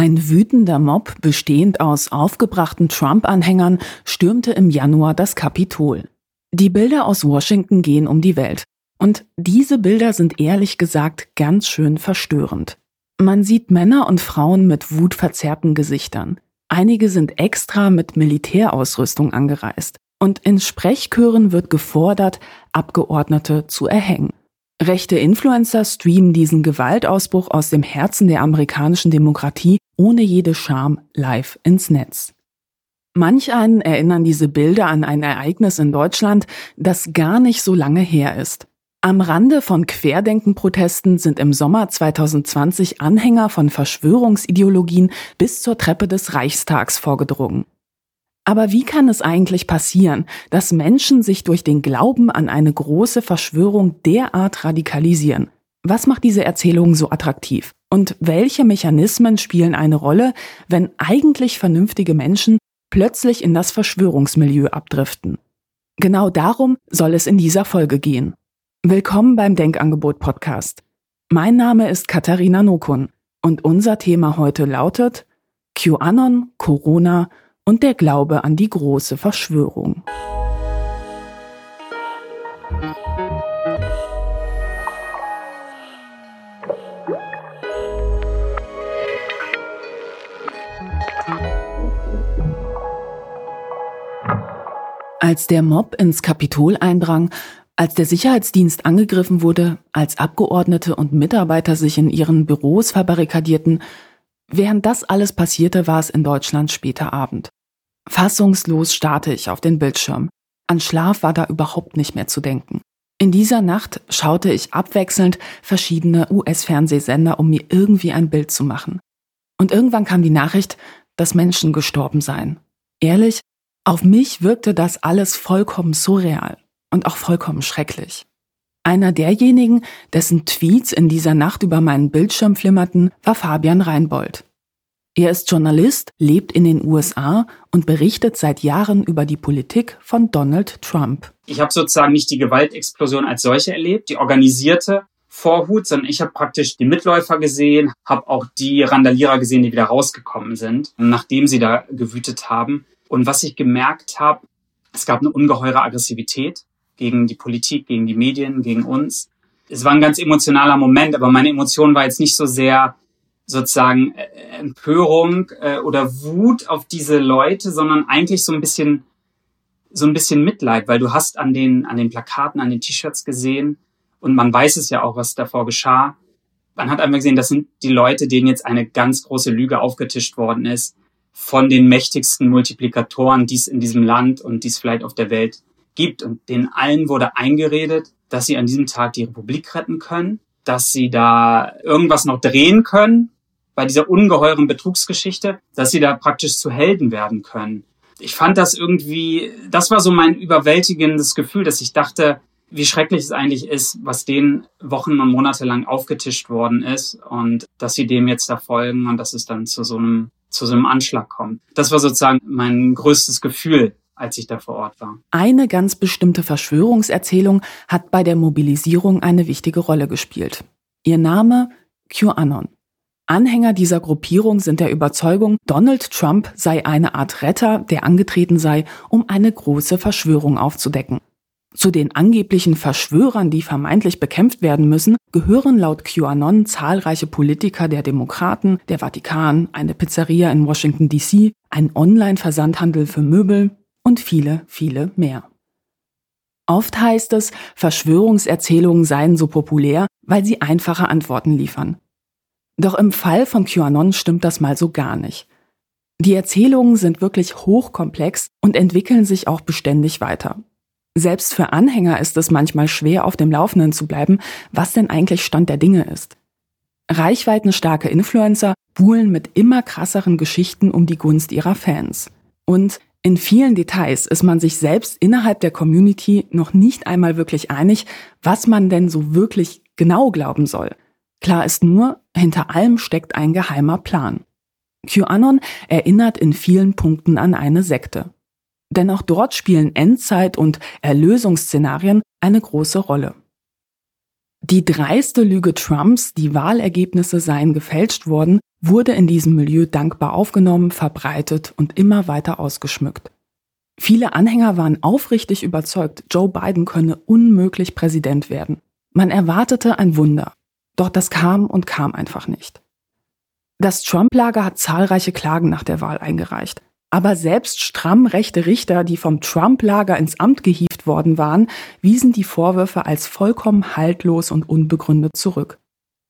Ein wütender Mob, bestehend aus aufgebrachten Trump-Anhängern, stürmte im Januar das Kapitol. Die Bilder aus Washington gehen um die Welt. Und diese Bilder sind ehrlich gesagt ganz schön verstörend. Man sieht Männer und Frauen mit wutverzerrten Gesichtern. Einige sind extra mit Militärausrüstung angereist. Und in Sprechchören wird gefordert, Abgeordnete zu erhängen. Rechte Influencer streamen diesen Gewaltausbruch aus dem Herzen der amerikanischen Demokratie ohne jede Scham live ins Netz. Manch einen erinnern diese Bilder an ein Ereignis in Deutschland, das gar nicht so lange her ist. Am Rande von Querdenkenprotesten sind im Sommer 2020 Anhänger von Verschwörungsideologien bis zur Treppe des Reichstags vorgedrungen. Aber wie kann es eigentlich passieren, dass Menschen sich durch den Glauben an eine große Verschwörung derart radikalisieren? Was macht diese Erzählung so attraktiv? Und welche Mechanismen spielen eine Rolle, wenn eigentlich vernünftige Menschen plötzlich in das Verschwörungsmilieu abdriften? Genau darum soll es in dieser Folge gehen. Willkommen beim Denkangebot Podcast. Mein Name ist Katharina Nokun und unser Thema heute lautet QAnon, Corona und der Glaube an die große Verschwörung. Als der Mob ins Kapitol eindrang, als der Sicherheitsdienst angegriffen wurde, als Abgeordnete und Mitarbeiter sich in ihren Büros verbarrikadierten, während das alles passierte, war es in Deutschland später Abend. Fassungslos starrte ich auf den Bildschirm. An Schlaf war da überhaupt nicht mehr zu denken. In dieser Nacht schaute ich abwechselnd verschiedene US-Fernsehsender, um mir irgendwie ein Bild zu machen. Und irgendwann kam die Nachricht, dass Menschen gestorben seien. Ehrlich, auf mich wirkte das alles vollkommen surreal und auch vollkommen schrecklich. Einer derjenigen, dessen Tweets in dieser Nacht über meinen Bildschirm flimmerten, war Fabian Reinbold. Er ist Journalist, lebt in den USA und berichtet seit Jahren über die Politik von Donald Trump. Ich habe sozusagen nicht die Gewaltexplosion als solche erlebt, die organisierte Vorhut, sondern ich habe praktisch die Mitläufer gesehen, habe auch die Randalierer gesehen, die wieder rausgekommen sind, nachdem sie da gewütet haben. Und was ich gemerkt habe, es gab eine ungeheure Aggressivität gegen die Politik, gegen die Medien, gegen uns. Es war ein ganz emotionaler Moment, aber meine Emotion war jetzt nicht so sehr sozusagen äh, Empörung äh, oder Wut auf diese Leute, sondern eigentlich so ein bisschen so ein bisschen Mitleid, weil du hast an den an den Plakaten, an den T-Shirts gesehen und man weiß es ja auch, was davor geschah. Man hat einfach gesehen, das sind die Leute, denen jetzt eine ganz große Lüge aufgetischt worden ist von den mächtigsten Multiplikatoren, die es in diesem Land und die es vielleicht auf der Welt gibt. Und denen allen wurde eingeredet, dass sie an diesem Tag die Republik retten können, dass sie da irgendwas noch drehen können, bei dieser ungeheuren Betrugsgeschichte, dass sie da praktisch zu Helden werden können. Ich fand das irgendwie, das war so mein überwältigendes Gefühl, dass ich dachte, wie schrecklich es eigentlich ist, was denen Wochen und Monate lang aufgetischt worden ist und dass sie dem jetzt da folgen und dass es dann zu so einem, zu so einem Anschlag kommt. Das war sozusagen mein größtes Gefühl, als ich da vor Ort war. Eine ganz bestimmte Verschwörungserzählung hat bei der Mobilisierung eine wichtige Rolle gespielt. Ihr Name QAnon. Anhänger dieser Gruppierung sind der Überzeugung, Donald Trump sei eine Art Retter, der angetreten sei, um eine große Verschwörung aufzudecken. Zu den angeblichen Verschwörern, die vermeintlich bekämpft werden müssen, gehören laut QAnon zahlreiche Politiker der Demokraten, der Vatikan, eine Pizzeria in Washington DC, ein Online-Versandhandel für Möbel und viele, viele mehr. Oft heißt es, Verschwörungserzählungen seien so populär, weil sie einfache Antworten liefern. Doch im Fall von QAnon stimmt das mal so gar nicht. Die Erzählungen sind wirklich hochkomplex und entwickeln sich auch beständig weiter. Selbst für Anhänger ist es manchmal schwer, auf dem Laufenden zu bleiben, was denn eigentlich Stand der Dinge ist. Reichweitenstarke Influencer buhlen mit immer krasseren Geschichten um die Gunst ihrer Fans. Und in vielen Details ist man sich selbst innerhalb der Community noch nicht einmal wirklich einig, was man denn so wirklich genau glauben soll. Klar ist nur, hinter allem steckt ein geheimer Plan. QAnon erinnert in vielen Punkten an eine Sekte. Denn auch dort spielen Endzeit- und Erlösungsszenarien eine große Rolle. Die dreiste Lüge Trumps, die Wahlergebnisse seien gefälscht worden, wurde in diesem Milieu dankbar aufgenommen, verbreitet und immer weiter ausgeschmückt. Viele Anhänger waren aufrichtig überzeugt, Joe Biden könne unmöglich Präsident werden. Man erwartete ein Wunder. Doch das kam und kam einfach nicht. Das Trump-Lager hat zahlreiche Klagen nach der Wahl eingereicht. Aber selbst stramm rechte Richter, die vom Trump-Lager ins Amt gehievt worden waren, wiesen die Vorwürfe als vollkommen haltlos und unbegründet zurück.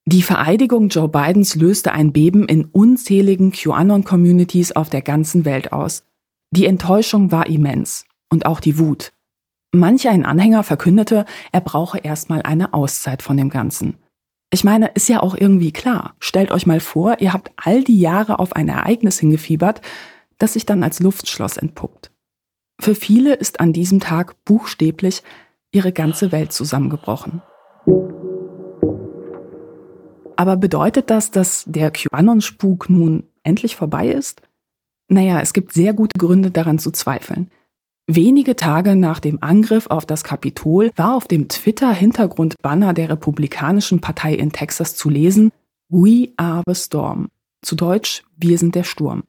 Die Vereidigung Joe Bidens löste ein Beben in unzähligen QAnon-Communities auf der ganzen Welt aus. Die Enttäuschung war immens und auch die Wut. Manch ein Anhänger verkündete, er brauche erstmal eine Auszeit von dem Ganzen. Ich meine, ist ja auch irgendwie klar. Stellt euch mal vor, ihr habt all die Jahre auf ein Ereignis hingefiebert, das sich dann als Luftschloss entpuppt. Für viele ist an diesem Tag buchstäblich ihre ganze Welt zusammengebrochen. Aber bedeutet das, dass der QAnon-Spuk nun endlich vorbei ist? Naja, es gibt sehr gute Gründe daran zu zweifeln. Wenige Tage nach dem Angriff auf das Kapitol war auf dem Twitter-Hintergrundbanner der Republikanischen Partei in Texas zu lesen We are the storm. Zu Deutsch, wir sind der Sturm.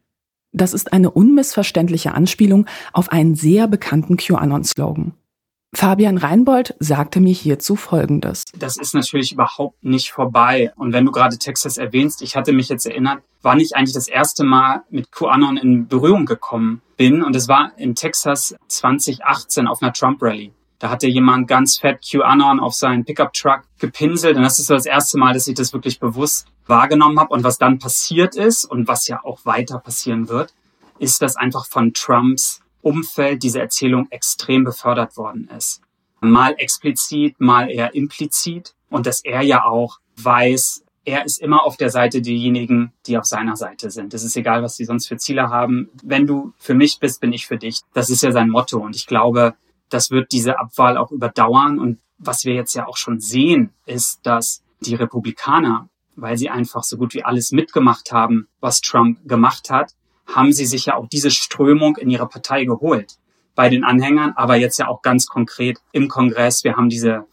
Das ist eine unmissverständliche Anspielung auf einen sehr bekannten QAnon-Slogan. Fabian Reinbold sagte mir hierzu Folgendes. Das ist natürlich überhaupt nicht vorbei. Und wenn du gerade Texas erwähnst, ich hatte mich jetzt erinnert, wann ich eigentlich das erste Mal mit QAnon in Berührung gekommen bin. Und es war in Texas 2018 auf einer Trump-Rally. Da hatte jemand ganz fett QAnon auf seinen Pickup-Truck gepinselt. Und das ist so das erste Mal, dass ich das wirklich bewusst wahrgenommen habe. Und was dann passiert ist und was ja auch weiter passieren wird, ist, dass einfach von Trumps Umfeld diese Erzählung extrem befördert worden ist. Mal explizit, mal eher implizit. Und dass er ja auch weiß, er ist immer auf der Seite derjenigen, die auf seiner Seite sind. Es ist egal, was sie sonst für Ziele haben. Wenn du für mich bist, bin ich für dich. Das ist ja sein Motto. Und ich glaube, das wird diese Abwahl auch überdauern. Und was wir jetzt ja auch schon sehen, ist, dass die Republikaner, weil sie einfach so gut wie alles mitgemacht haben, was Trump gemacht hat, haben sie sich ja auch diese Strömung in ihre Partei geholt. Bei den Anhängern, aber jetzt ja auch ganz konkret im Kongress. Wir haben diese,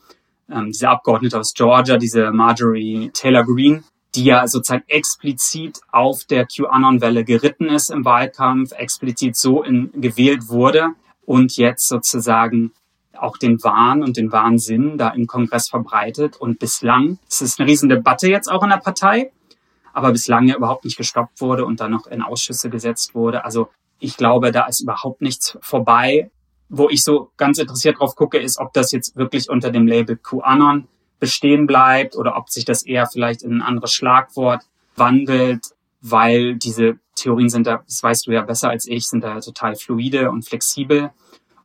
ähm, diese Abgeordnete aus Georgia, diese Marjorie Taylor Greene, die ja sozusagen explizit auf der QAnon-Welle geritten ist im Wahlkampf, explizit so in, gewählt wurde und jetzt sozusagen auch den Wahn und den Wahnsinn da im Kongress verbreitet. Und bislang, es ist eine riesen Debatte jetzt auch in der Partei, aber bislang ja überhaupt nicht gestoppt wurde und dann noch in Ausschüsse gesetzt wurde. Also ich glaube, da ist überhaupt nichts vorbei. Wo ich so ganz interessiert drauf gucke, ist, ob das jetzt wirklich unter dem Label QAnon bestehen bleibt oder ob sich das eher vielleicht in ein anderes Schlagwort wandelt, weil diese Theorien sind da, das weißt du ja besser als ich, sind da total fluide und flexibel.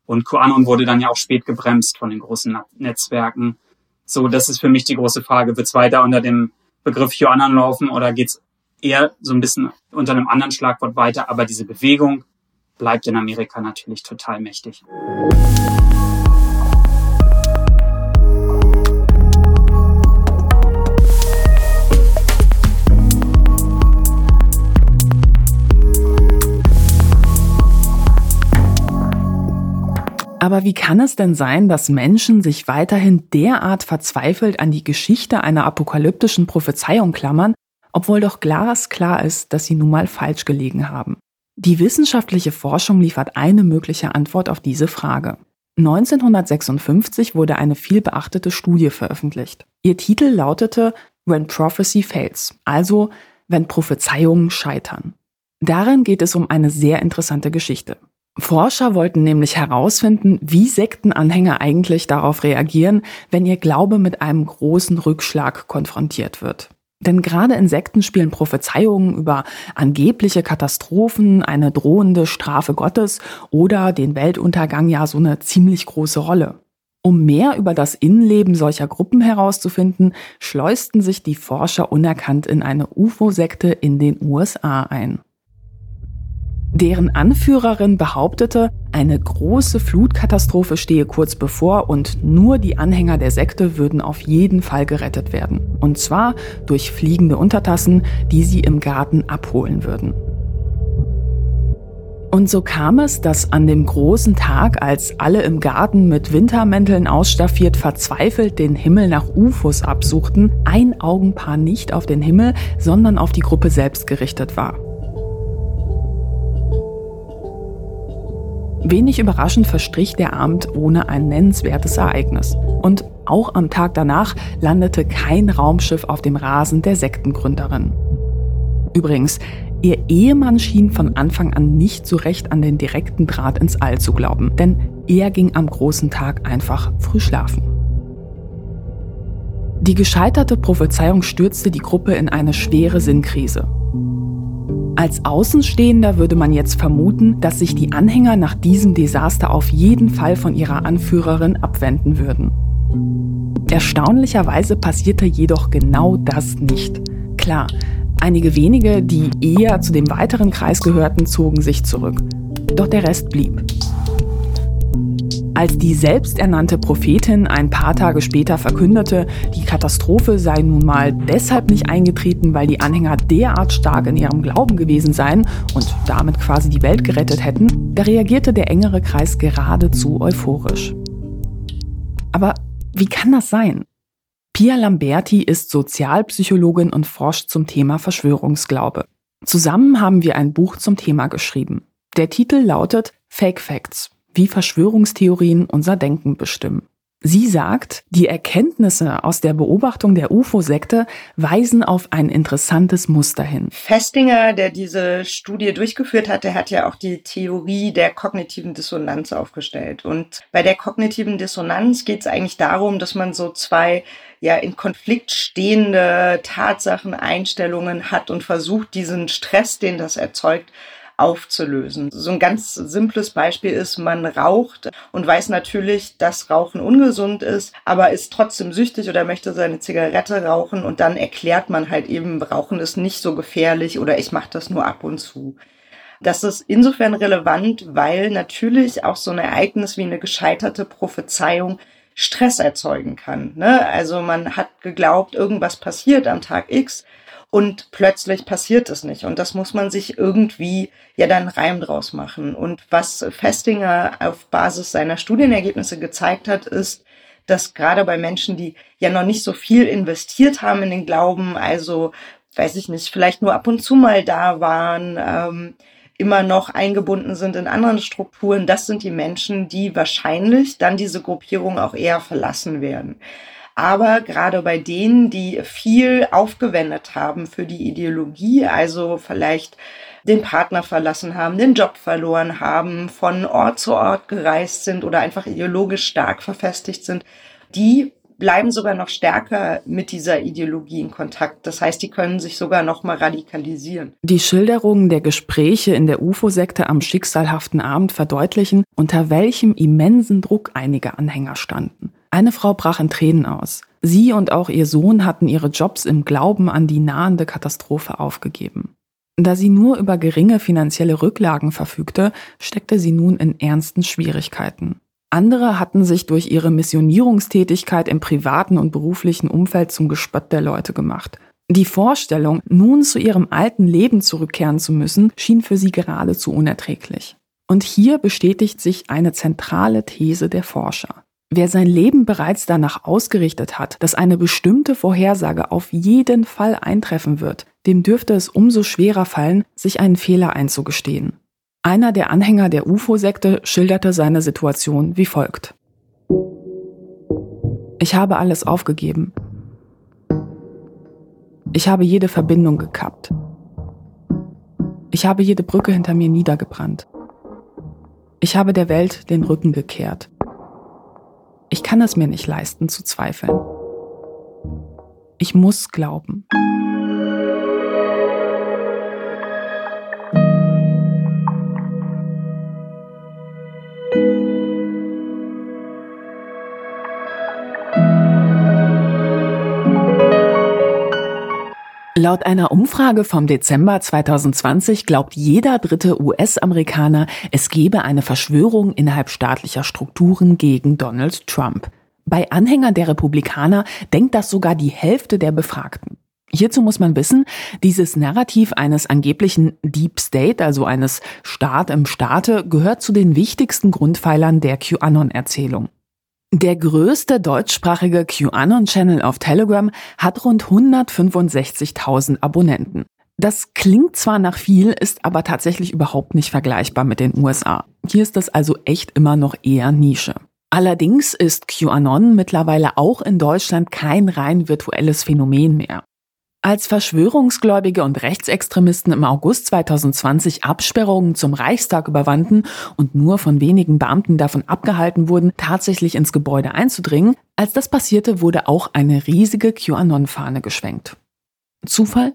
Und QAnon wurde dann ja auch spät gebremst von den großen Netzwerken. So, das ist für mich die große Frage. Wird es weiter unter dem Begriff QAnon laufen oder geht's eher so ein bisschen unter einem anderen Schlagwort weiter? Aber diese Bewegung bleibt in Amerika natürlich total mächtig. Aber wie kann es denn sein, dass Menschen sich weiterhin derart verzweifelt an die Geschichte einer apokalyptischen Prophezeiung klammern, obwohl doch glasklar ist, dass sie nun mal falsch gelegen haben? Die wissenschaftliche Forschung liefert eine mögliche Antwort auf diese Frage. 1956 wurde eine vielbeachtete Studie veröffentlicht. Ihr Titel lautete When Prophecy Fails, also wenn Prophezeiungen scheitern. Darin geht es um eine sehr interessante Geschichte. Forscher wollten nämlich herausfinden, wie Sektenanhänger eigentlich darauf reagieren, wenn ihr Glaube mit einem großen Rückschlag konfrontiert wird. Denn gerade in Sekten spielen Prophezeiungen über angebliche Katastrophen, eine drohende Strafe Gottes oder den Weltuntergang ja so eine ziemlich große Rolle. Um mehr über das Innenleben solcher Gruppen herauszufinden, schleusten sich die Forscher unerkannt in eine UFO-Sekte in den USA ein. Deren Anführerin behauptete, eine große Flutkatastrophe stehe kurz bevor und nur die Anhänger der Sekte würden auf jeden Fall gerettet werden. Und zwar durch fliegende Untertassen, die sie im Garten abholen würden. Und so kam es, dass an dem großen Tag, als alle im Garten mit Wintermänteln ausstaffiert verzweifelt den Himmel nach UFOs absuchten, ein Augenpaar nicht auf den Himmel, sondern auf die Gruppe selbst gerichtet war. Wenig überraschend verstrich der Abend ohne ein nennenswertes Ereignis. Und auch am Tag danach landete kein Raumschiff auf dem Rasen der Sektengründerin. Übrigens, ihr Ehemann schien von Anfang an nicht so recht an den direkten Draht ins All zu glauben, denn er ging am großen Tag einfach früh schlafen. Die gescheiterte Prophezeiung stürzte die Gruppe in eine schwere Sinnkrise. Als Außenstehender würde man jetzt vermuten, dass sich die Anhänger nach diesem Desaster auf jeden Fall von ihrer Anführerin abwenden würden. Erstaunlicherweise passierte jedoch genau das nicht. Klar, einige wenige, die eher zu dem weiteren Kreis gehörten, zogen sich zurück. Doch der Rest blieb. Als die selbsternannte Prophetin ein paar Tage später verkündete, die Katastrophe sei nun mal deshalb nicht eingetreten, weil die Anhänger derart stark in ihrem Glauben gewesen seien und damit quasi die Welt gerettet hätten, da reagierte der engere Kreis geradezu euphorisch. Aber wie kann das sein? Pia Lamberti ist Sozialpsychologin und forscht zum Thema Verschwörungsglaube. Zusammen haben wir ein Buch zum Thema geschrieben. Der Titel lautet Fake Facts wie Verschwörungstheorien unser Denken bestimmen. Sie sagt, die Erkenntnisse aus der Beobachtung der UFO-Sekte weisen auf ein interessantes Muster hin. Festinger, der diese Studie durchgeführt hat, der hat ja auch die Theorie der kognitiven Dissonanz aufgestellt. Und bei der kognitiven Dissonanz geht es eigentlich darum, dass man so zwei ja in Konflikt stehende Tatsachen, Einstellungen hat und versucht, diesen Stress, den das erzeugt, aufzulösen. So ein ganz simples Beispiel ist, man raucht und weiß natürlich, dass Rauchen ungesund ist, aber ist trotzdem süchtig oder möchte seine Zigarette rauchen und dann erklärt man halt eben, Rauchen ist nicht so gefährlich oder ich mache das nur ab und zu. Das ist insofern relevant, weil natürlich auch so ein Ereignis wie eine gescheiterte Prophezeiung Stress erzeugen kann. Ne? Also man hat geglaubt, irgendwas passiert am Tag X und plötzlich passiert es nicht. Und das muss man sich irgendwie ja dann Reim draus machen. Und was Festinger auf Basis seiner Studienergebnisse gezeigt hat, ist, dass gerade bei Menschen, die ja noch nicht so viel investiert haben in den Glauben, also weiß ich nicht, vielleicht nur ab und zu mal da waren, ähm, immer noch eingebunden sind in anderen Strukturen, das sind die Menschen, die wahrscheinlich dann diese Gruppierung auch eher verlassen werden. Aber gerade bei denen, die viel aufgewendet haben für die Ideologie, also vielleicht den Partner verlassen haben, den Job verloren haben, von Ort zu Ort gereist sind oder einfach ideologisch stark verfestigt sind, die bleiben sogar noch stärker mit dieser Ideologie in Kontakt. Das heißt, die können sich sogar noch mal radikalisieren. Die Schilderungen der Gespräche in der UFO-Sekte am schicksalhaften Abend verdeutlichen, unter welchem immensen Druck einige Anhänger standen. Eine Frau brach in Tränen aus. Sie und auch ihr Sohn hatten ihre Jobs im Glauben an die nahende Katastrophe aufgegeben. Da sie nur über geringe finanzielle Rücklagen verfügte, steckte sie nun in ernsten Schwierigkeiten. Andere hatten sich durch ihre Missionierungstätigkeit im privaten und beruflichen Umfeld zum Gespött der Leute gemacht. Die Vorstellung, nun zu ihrem alten Leben zurückkehren zu müssen, schien für sie geradezu unerträglich. Und hier bestätigt sich eine zentrale These der Forscher. Wer sein Leben bereits danach ausgerichtet hat, dass eine bestimmte Vorhersage auf jeden Fall eintreffen wird, dem dürfte es umso schwerer fallen, sich einen Fehler einzugestehen. Einer der Anhänger der UFO-Sekte schilderte seine Situation wie folgt. Ich habe alles aufgegeben. Ich habe jede Verbindung gekappt. Ich habe jede Brücke hinter mir niedergebrannt. Ich habe der Welt den Rücken gekehrt. Ich kann es mir nicht leisten zu zweifeln. Ich muss glauben. Laut einer Umfrage vom Dezember 2020 glaubt jeder dritte US-Amerikaner, es gebe eine Verschwörung innerhalb staatlicher Strukturen gegen Donald Trump. Bei Anhängern der Republikaner denkt das sogar die Hälfte der Befragten. Hierzu muss man wissen, dieses Narrativ eines angeblichen Deep State, also eines Staat im Staate, gehört zu den wichtigsten Grundpfeilern der QAnon-Erzählung. Der größte deutschsprachige QAnon-Channel auf Telegram hat rund 165.000 Abonnenten. Das klingt zwar nach viel, ist aber tatsächlich überhaupt nicht vergleichbar mit den USA. Hier ist das also echt immer noch eher Nische. Allerdings ist QAnon mittlerweile auch in Deutschland kein rein virtuelles Phänomen mehr. Als Verschwörungsgläubige und Rechtsextremisten im August 2020 Absperrungen zum Reichstag überwanden und nur von wenigen Beamten davon abgehalten wurden, tatsächlich ins Gebäude einzudringen, als das passierte, wurde auch eine riesige QAnon-Fahne geschwenkt. Zufall?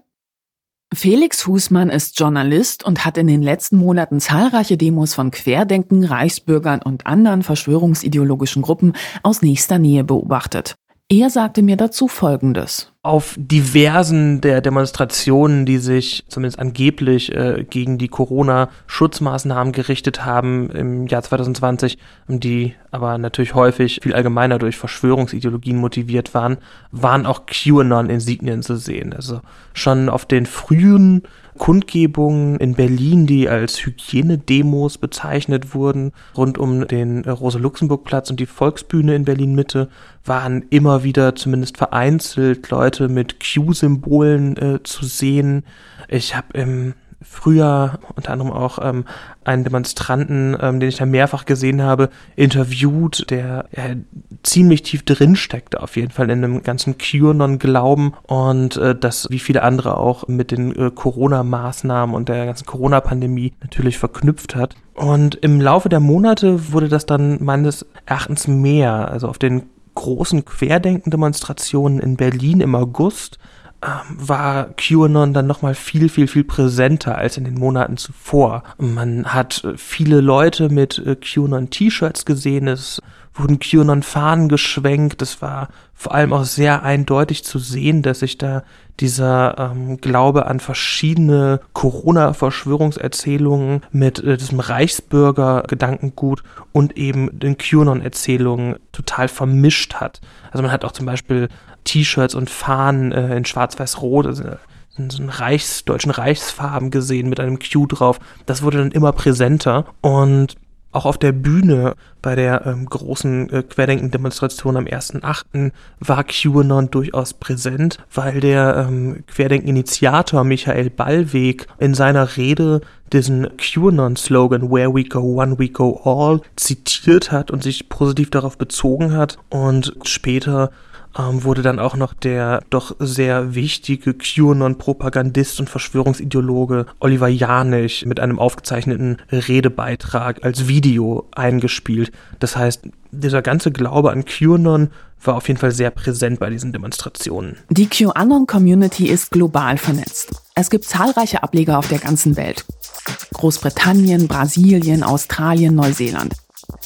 Felix Husmann ist Journalist und hat in den letzten Monaten zahlreiche Demos von Querdenken, Reichsbürgern und anderen verschwörungsideologischen Gruppen aus nächster Nähe beobachtet. Er sagte mir dazu Folgendes. Auf diversen der Demonstrationen, die sich zumindest angeblich äh, gegen die Corona-Schutzmaßnahmen gerichtet haben im Jahr 2020, die aber natürlich häufig viel allgemeiner durch Verschwörungsideologien motiviert waren, waren auch QAnon-Insignien zu sehen. Also schon auf den frühen Kundgebungen in Berlin, die als Hygienedemos bezeichnet wurden, rund um den Rosa-Luxemburg-Platz und die Volksbühne in Berlin-Mitte, waren immer wieder zumindest vereinzelt Leute mit Q-Symbolen äh, zu sehen. Ich habe im früher unter anderem auch ähm, einen Demonstranten, ähm, den ich da mehrfach gesehen habe, interviewt, der ja, ziemlich tief drin steckte, auf jeden Fall in dem ganzen QAnon-Glauben und äh, das, wie viele andere auch, mit den äh, Corona-Maßnahmen und der ganzen Corona-Pandemie natürlich verknüpft hat. Und im Laufe der Monate wurde das dann meines Erachtens mehr. Also auf den großen Querdenken-Demonstrationen in Berlin im August war QAnon dann nochmal viel, viel, viel präsenter als in den Monaten zuvor. Man hat äh, viele Leute mit äh, QAnon-T-Shirts gesehen, es wurden QAnon-Fahnen geschwenkt, es war vor allem auch sehr eindeutig zu sehen, dass sich da dieser ähm, Glaube an verschiedene Corona-Verschwörungserzählungen mit äh, diesem Reichsbürger-Gedankengut und eben den QAnon-Erzählungen total vermischt hat. Also man hat auch zum Beispiel T-Shirts und Fahnen äh, in schwarz-weiß-rot, also in so Reichs, deutschen Reichsfarben gesehen mit einem Q drauf. Das wurde dann immer präsenter und auch auf der Bühne bei der ähm, großen äh, Querdenken-Demonstration am 1.8. war QAnon durchaus präsent, weil der ähm, Querdenken-Initiator Michael Ballweg in seiner Rede diesen QAnon-Slogan Where we go one, we go all zitiert hat und sich positiv darauf bezogen hat und später ähm, wurde dann auch noch der doch sehr wichtige QAnon-Propagandist und Verschwörungsideologe Oliver Janich mit einem aufgezeichneten Redebeitrag als Video eingespielt. Das heißt, dieser ganze Glaube an QAnon war auf jeden Fall sehr präsent bei diesen Demonstrationen. Die QAnon-Community ist global vernetzt. Es gibt zahlreiche Ableger auf der ganzen Welt. Großbritannien, Brasilien, Australien, Neuseeland.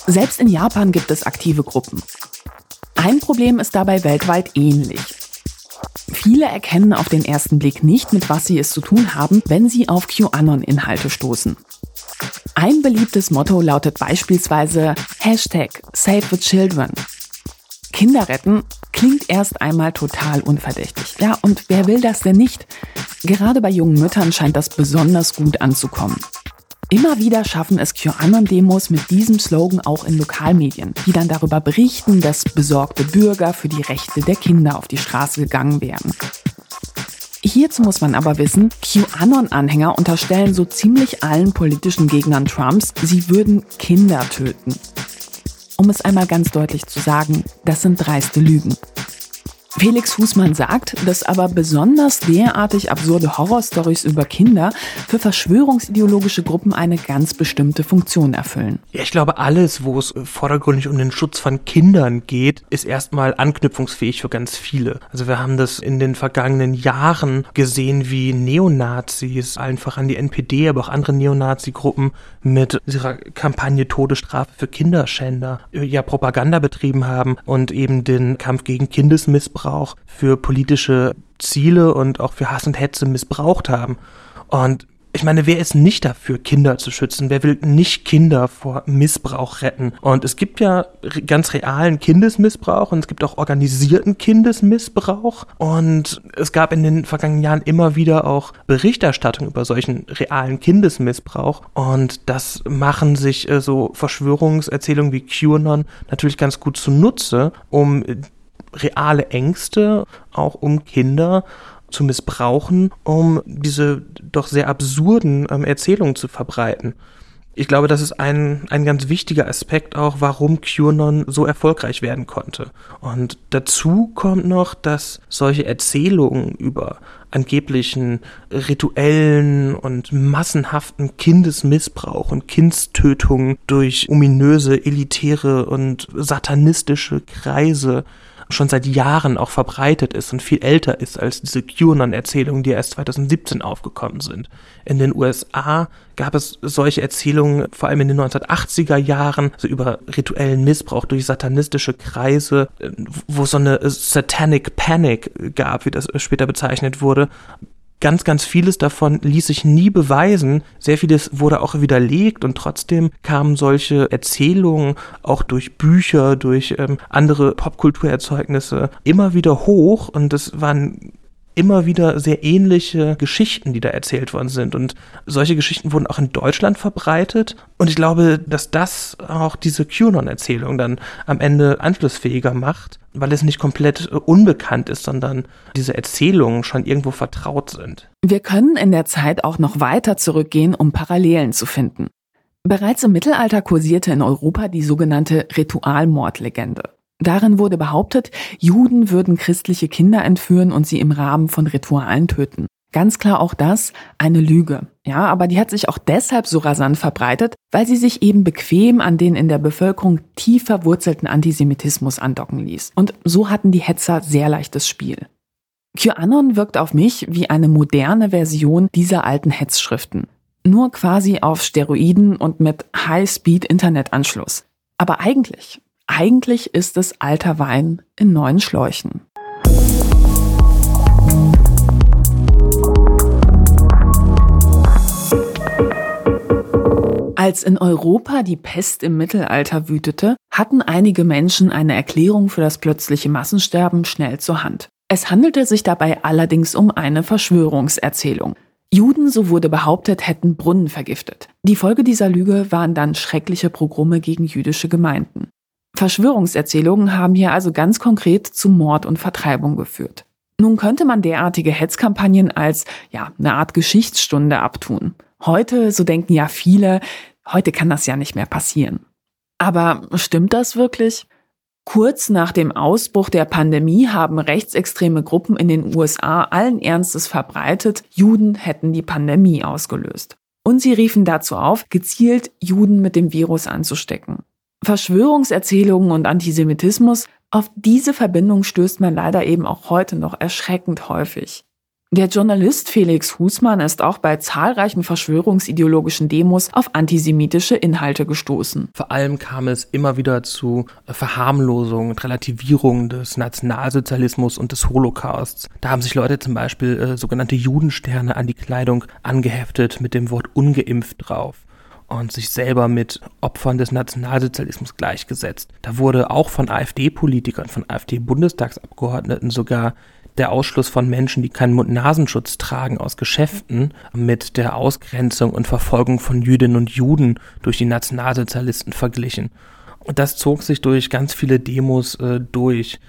Selbst in Japan gibt es aktive Gruppen. Ein Problem ist dabei weltweit ähnlich. Viele erkennen auf den ersten Blick nicht, mit was sie es zu tun haben, wenn sie auf QAnon-Inhalte stoßen. Ein beliebtes Motto lautet beispielsweise Hashtag Save the Children. Kinder retten klingt erst einmal total unverdächtig. Ja, und wer will das denn nicht? Gerade bei jungen Müttern scheint das besonders gut anzukommen. Immer wieder schaffen es QAnon-Demos mit diesem Slogan auch in Lokalmedien, die dann darüber berichten, dass besorgte Bürger für die Rechte der Kinder auf die Straße gegangen wären. Hierzu muss man aber wissen, QAnon-Anhänger unterstellen so ziemlich allen politischen Gegnern Trumps, sie würden Kinder töten. Um es einmal ganz deutlich zu sagen, das sind dreiste Lügen. Felix Fußmann sagt, dass aber besonders derartig absurde Horrorstories über Kinder für verschwörungsideologische Gruppen eine ganz bestimmte Funktion erfüllen. Ja, ich glaube, alles, wo es vordergründig um den Schutz von Kindern geht, ist erstmal anknüpfungsfähig für ganz viele. Also wir haben das in den vergangenen Jahren gesehen, wie Neonazis, einfach an die NPD, aber auch andere Neonazi-Gruppen mit ihrer Kampagne Todesstrafe für Kinderschänder ja Propaganda betrieben haben und eben den Kampf gegen Kindesmissbrauch Missbrauch für politische Ziele und auch für Hass und Hetze missbraucht haben. Und ich meine, wer ist nicht dafür, Kinder zu schützen? Wer will nicht Kinder vor Missbrauch retten? Und es gibt ja ganz realen Kindesmissbrauch und es gibt auch organisierten Kindesmissbrauch. Und es gab in den vergangenen Jahren immer wieder auch Berichterstattung über solchen realen Kindesmissbrauch. Und das machen sich äh, so Verschwörungserzählungen wie QAnon natürlich ganz gut zunutze, um reale Ängste auch um Kinder zu missbrauchen, um diese doch sehr absurden ähm, Erzählungen zu verbreiten. Ich glaube, das ist ein, ein ganz wichtiger Aspekt auch, warum QAnon so erfolgreich werden konnte. Und dazu kommt noch, dass solche Erzählungen über angeblichen rituellen und massenhaften Kindesmissbrauch und Kindstötungen durch ominöse, elitäre und satanistische Kreise schon seit Jahren auch verbreitet ist und viel älter ist als diese QAnon-Erzählungen, die erst 2017 aufgekommen sind. In den USA gab es solche Erzählungen vor allem in den 1980er Jahren, so über rituellen Missbrauch durch satanistische Kreise, wo es so eine Satanic Panic gab, wie das später bezeichnet wurde, Ganz, ganz vieles davon ließ sich nie beweisen. Sehr vieles wurde auch widerlegt und trotzdem kamen solche Erzählungen auch durch Bücher, durch ähm, andere Popkulturerzeugnisse immer wieder hoch und es waren immer wieder sehr ähnliche Geschichten, die da erzählt worden sind. Und solche Geschichten wurden auch in Deutschland verbreitet. Und ich glaube, dass das auch diese QAnon-Erzählung dann am Ende anschlussfähiger macht, weil es nicht komplett äh, unbekannt ist, sondern diese Erzählungen schon irgendwo vertraut sind. Wir können in der Zeit auch noch weiter zurückgehen, um Parallelen zu finden. Bereits im Mittelalter kursierte in Europa die sogenannte Ritualmordlegende. Darin wurde behauptet, Juden würden christliche Kinder entführen und sie im Rahmen von Ritualen töten. Ganz klar auch das eine Lüge. Ja, aber die hat sich auch deshalb so rasant verbreitet, weil sie sich eben bequem an den in der Bevölkerung tief verwurzelten Antisemitismus andocken ließ. Und so hatten die Hetzer sehr leichtes Spiel. QAnon wirkt auf mich wie eine moderne Version dieser alten Hetzschriften. Nur quasi auf Steroiden und mit High-Speed-Internetanschluss. Aber eigentlich eigentlich ist es alter Wein in neuen Schläuchen. Als in Europa die Pest im Mittelalter wütete, hatten einige Menschen eine Erklärung für das plötzliche Massensterben schnell zur Hand. Es handelte sich dabei allerdings um eine Verschwörungserzählung. Juden, so wurde behauptet, hätten Brunnen vergiftet. Die Folge dieser Lüge waren dann schreckliche Pogrome gegen jüdische Gemeinden. Verschwörungserzählungen haben hier also ganz konkret zu Mord und Vertreibung geführt. Nun könnte man derartige Hetzkampagnen als ja, eine Art Geschichtsstunde abtun. Heute, so denken ja viele, heute kann das ja nicht mehr passieren. Aber stimmt das wirklich? Kurz nach dem Ausbruch der Pandemie haben rechtsextreme Gruppen in den USA allen Ernstes verbreitet, Juden hätten die Pandemie ausgelöst. Und sie riefen dazu auf, gezielt Juden mit dem Virus anzustecken. Verschwörungserzählungen und Antisemitismus, auf diese Verbindung stößt man leider eben auch heute noch erschreckend häufig. Der Journalist Felix Husmann ist auch bei zahlreichen verschwörungsideologischen Demos auf antisemitische Inhalte gestoßen. Vor allem kam es immer wieder zu Verharmlosung und Relativierung des Nationalsozialismus und des Holocausts. Da haben sich Leute zum Beispiel äh, sogenannte Judensterne an die Kleidung angeheftet mit dem Wort ungeimpft drauf und sich selber mit Opfern des Nationalsozialismus gleichgesetzt. Da wurde auch von AfD-Politikern, von AfD-Bundestagsabgeordneten sogar der Ausschluss von Menschen, die keinen Mund-Nasenschutz tragen, aus Geschäften mit der Ausgrenzung und Verfolgung von Jüdinnen und Juden durch die Nationalsozialisten verglichen. Und das zog sich durch ganz viele Demos äh, durch.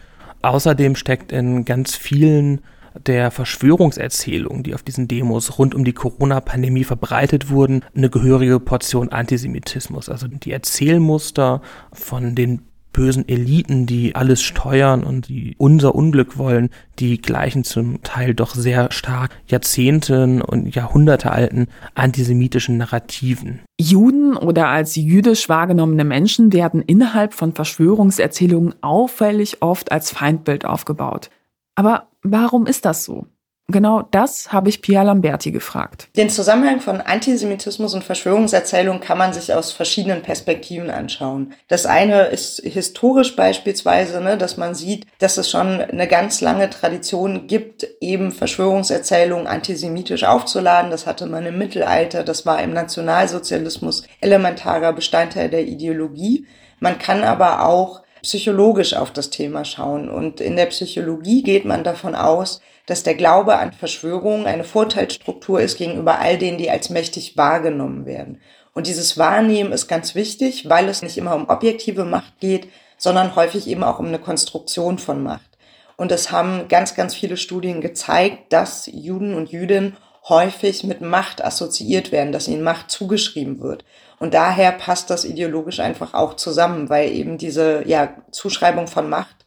Außerdem steckt in ganz vielen der Verschwörungserzählungen, die auf diesen Demos rund um die Corona-Pandemie verbreitet wurden, eine gehörige Portion Antisemitismus. Also die Erzählmuster von den bösen Eliten, die alles steuern und die unser Unglück wollen, die gleichen zum Teil doch sehr stark Jahrzehnten und Jahrhunderte alten antisemitischen Narrativen. Juden oder als jüdisch wahrgenommene Menschen werden innerhalb von Verschwörungserzählungen auffällig oft als Feindbild aufgebaut. Aber warum ist das so? Genau das habe ich Pia Lamberti gefragt. Den Zusammenhang von Antisemitismus und Verschwörungserzählung kann man sich aus verschiedenen Perspektiven anschauen. Das eine ist historisch beispielsweise, ne, dass man sieht, dass es schon eine ganz lange Tradition gibt, eben Verschwörungserzählungen antisemitisch aufzuladen. Das hatte man im Mittelalter, das war im Nationalsozialismus elementarer Bestandteil der Ideologie. Man kann aber auch psychologisch auf das Thema schauen. Und in der Psychologie geht man davon aus, dass der Glaube an Verschwörungen eine Vorteilsstruktur ist gegenüber all denen, die als mächtig wahrgenommen werden. Und dieses Wahrnehmen ist ganz wichtig, weil es nicht immer um objektive Macht geht, sondern häufig eben auch um eine Konstruktion von Macht. Und es haben ganz, ganz viele Studien gezeigt, dass Juden und Jüdinnen häufig mit Macht assoziiert werden, dass ihnen Macht zugeschrieben wird. Und daher passt das ideologisch einfach auch zusammen, weil eben diese ja, Zuschreibung von Macht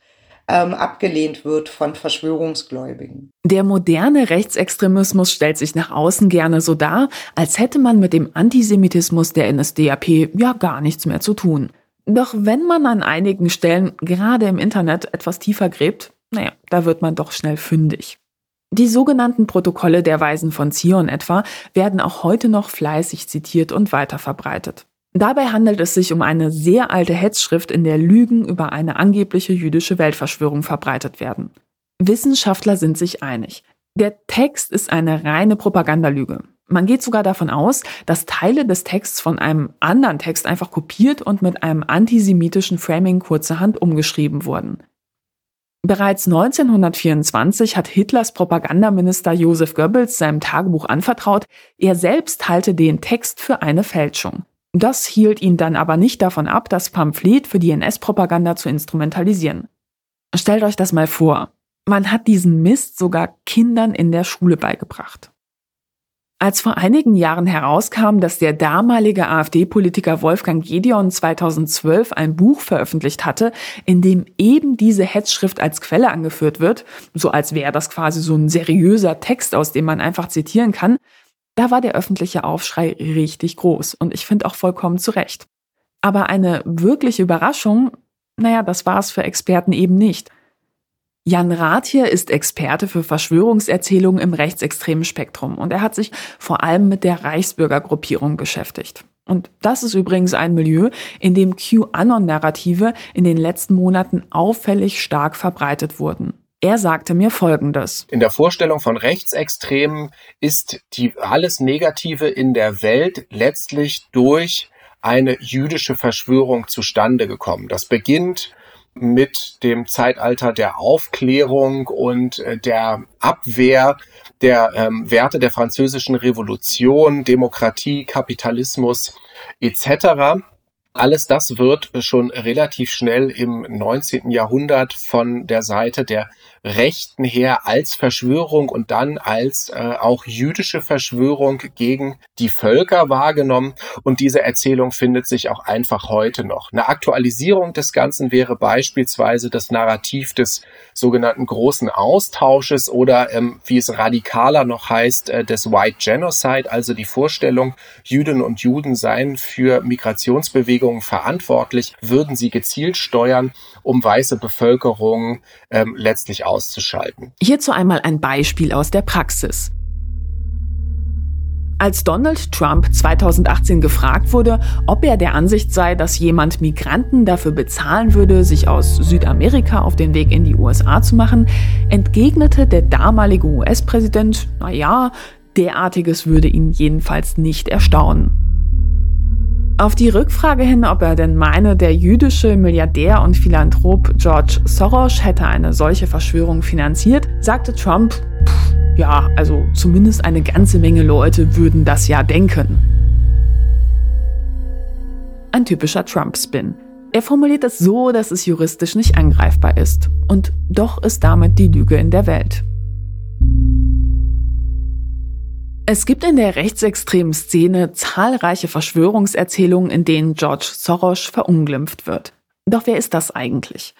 ähm, abgelehnt wird von Verschwörungsgläubigen. Der moderne Rechtsextremismus stellt sich nach außen gerne so dar, als hätte man mit dem Antisemitismus der NSDAP ja gar nichts mehr zu tun. Doch wenn man an einigen Stellen, gerade im Internet, etwas tiefer gräbt, naja, da wird man doch schnell fündig. Die sogenannten Protokolle der Weisen von Zion etwa werden auch heute noch fleißig zitiert und weiterverbreitet. Dabei handelt es sich um eine sehr alte Hetzschrift, in der Lügen über eine angebliche jüdische Weltverschwörung verbreitet werden. Wissenschaftler sind sich einig. Der Text ist eine reine Propagandalüge. Man geht sogar davon aus, dass Teile des Texts von einem anderen Text einfach kopiert und mit einem antisemitischen Framing kurzerhand umgeschrieben wurden. Bereits 1924 hat Hitlers Propagandaminister Josef Goebbels seinem Tagebuch anvertraut, er selbst halte den Text für eine Fälschung. Das hielt ihn dann aber nicht davon ab, das Pamphlet für die NS-Propaganda zu instrumentalisieren. Stellt euch das mal vor. Man hat diesen Mist sogar Kindern in der Schule beigebracht. Als vor einigen Jahren herauskam, dass der damalige AfD-Politiker Wolfgang Gedeon 2012 ein Buch veröffentlicht hatte, in dem eben diese Hetzschrift als Quelle angeführt wird, so als wäre das quasi so ein seriöser Text, aus dem man einfach zitieren kann, da war der öffentliche Aufschrei richtig groß und ich finde auch vollkommen zu Recht. Aber eine wirkliche Überraschung, naja, das war es für Experten eben nicht. Jan Rath hier ist Experte für Verschwörungserzählungen im rechtsextremen Spektrum und er hat sich vor allem mit der Reichsbürgergruppierung beschäftigt. Und das ist übrigens ein Milieu, in dem QAnon-Narrative in den letzten Monaten auffällig stark verbreitet wurden. Er sagte mir Folgendes. In der Vorstellung von Rechtsextremen ist die alles Negative in der Welt letztlich durch eine jüdische Verschwörung zustande gekommen. Das beginnt mit dem Zeitalter der Aufklärung und äh, der Abwehr der ähm, Werte der französischen Revolution, Demokratie, Kapitalismus etc. Alles das wird schon relativ schnell im 19. Jahrhundert von der Seite der Rechten her als Verschwörung und dann als äh, auch jüdische Verschwörung gegen die Völker wahrgenommen. Und diese Erzählung findet sich auch einfach heute noch. Eine Aktualisierung des Ganzen wäre beispielsweise das Narrativ des sogenannten großen Austausches oder ähm, wie es radikaler noch heißt, äh, des White Genocide, also die Vorstellung, Jüdinnen und Juden seien für Migrationsbewegungen verantwortlich, würden sie gezielt steuern, um weiße Bevölkerung ähm, letztlich auszuschalten. Hierzu einmal ein Beispiel aus der Praxis. Als Donald Trump 2018 gefragt wurde, ob er der Ansicht sei, dass jemand Migranten dafür bezahlen würde, sich aus Südamerika auf den Weg in die USA zu machen, entgegnete der damalige US-Präsident, na ja, derartiges würde ihn jedenfalls nicht erstaunen. Auf die Rückfrage hin, ob er denn meine, der jüdische Milliardär und Philanthrop George Soros hätte eine solche Verschwörung finanziert, sagte Trump, pff, ja, also zumindest eine ganze Menge Leute würden das ja denken. Ein typischer Trump-Spin. Er formuliert es so, dass es juristisch nicht angreifbar ist. Und doch ist damit die Lüge in der Welt. Es gibt in der rechtsextremen Szene zahlreiche Verschwörungserzählungen, in denen George Soros verunglimpft wird. Doch wer ist das eigentlich?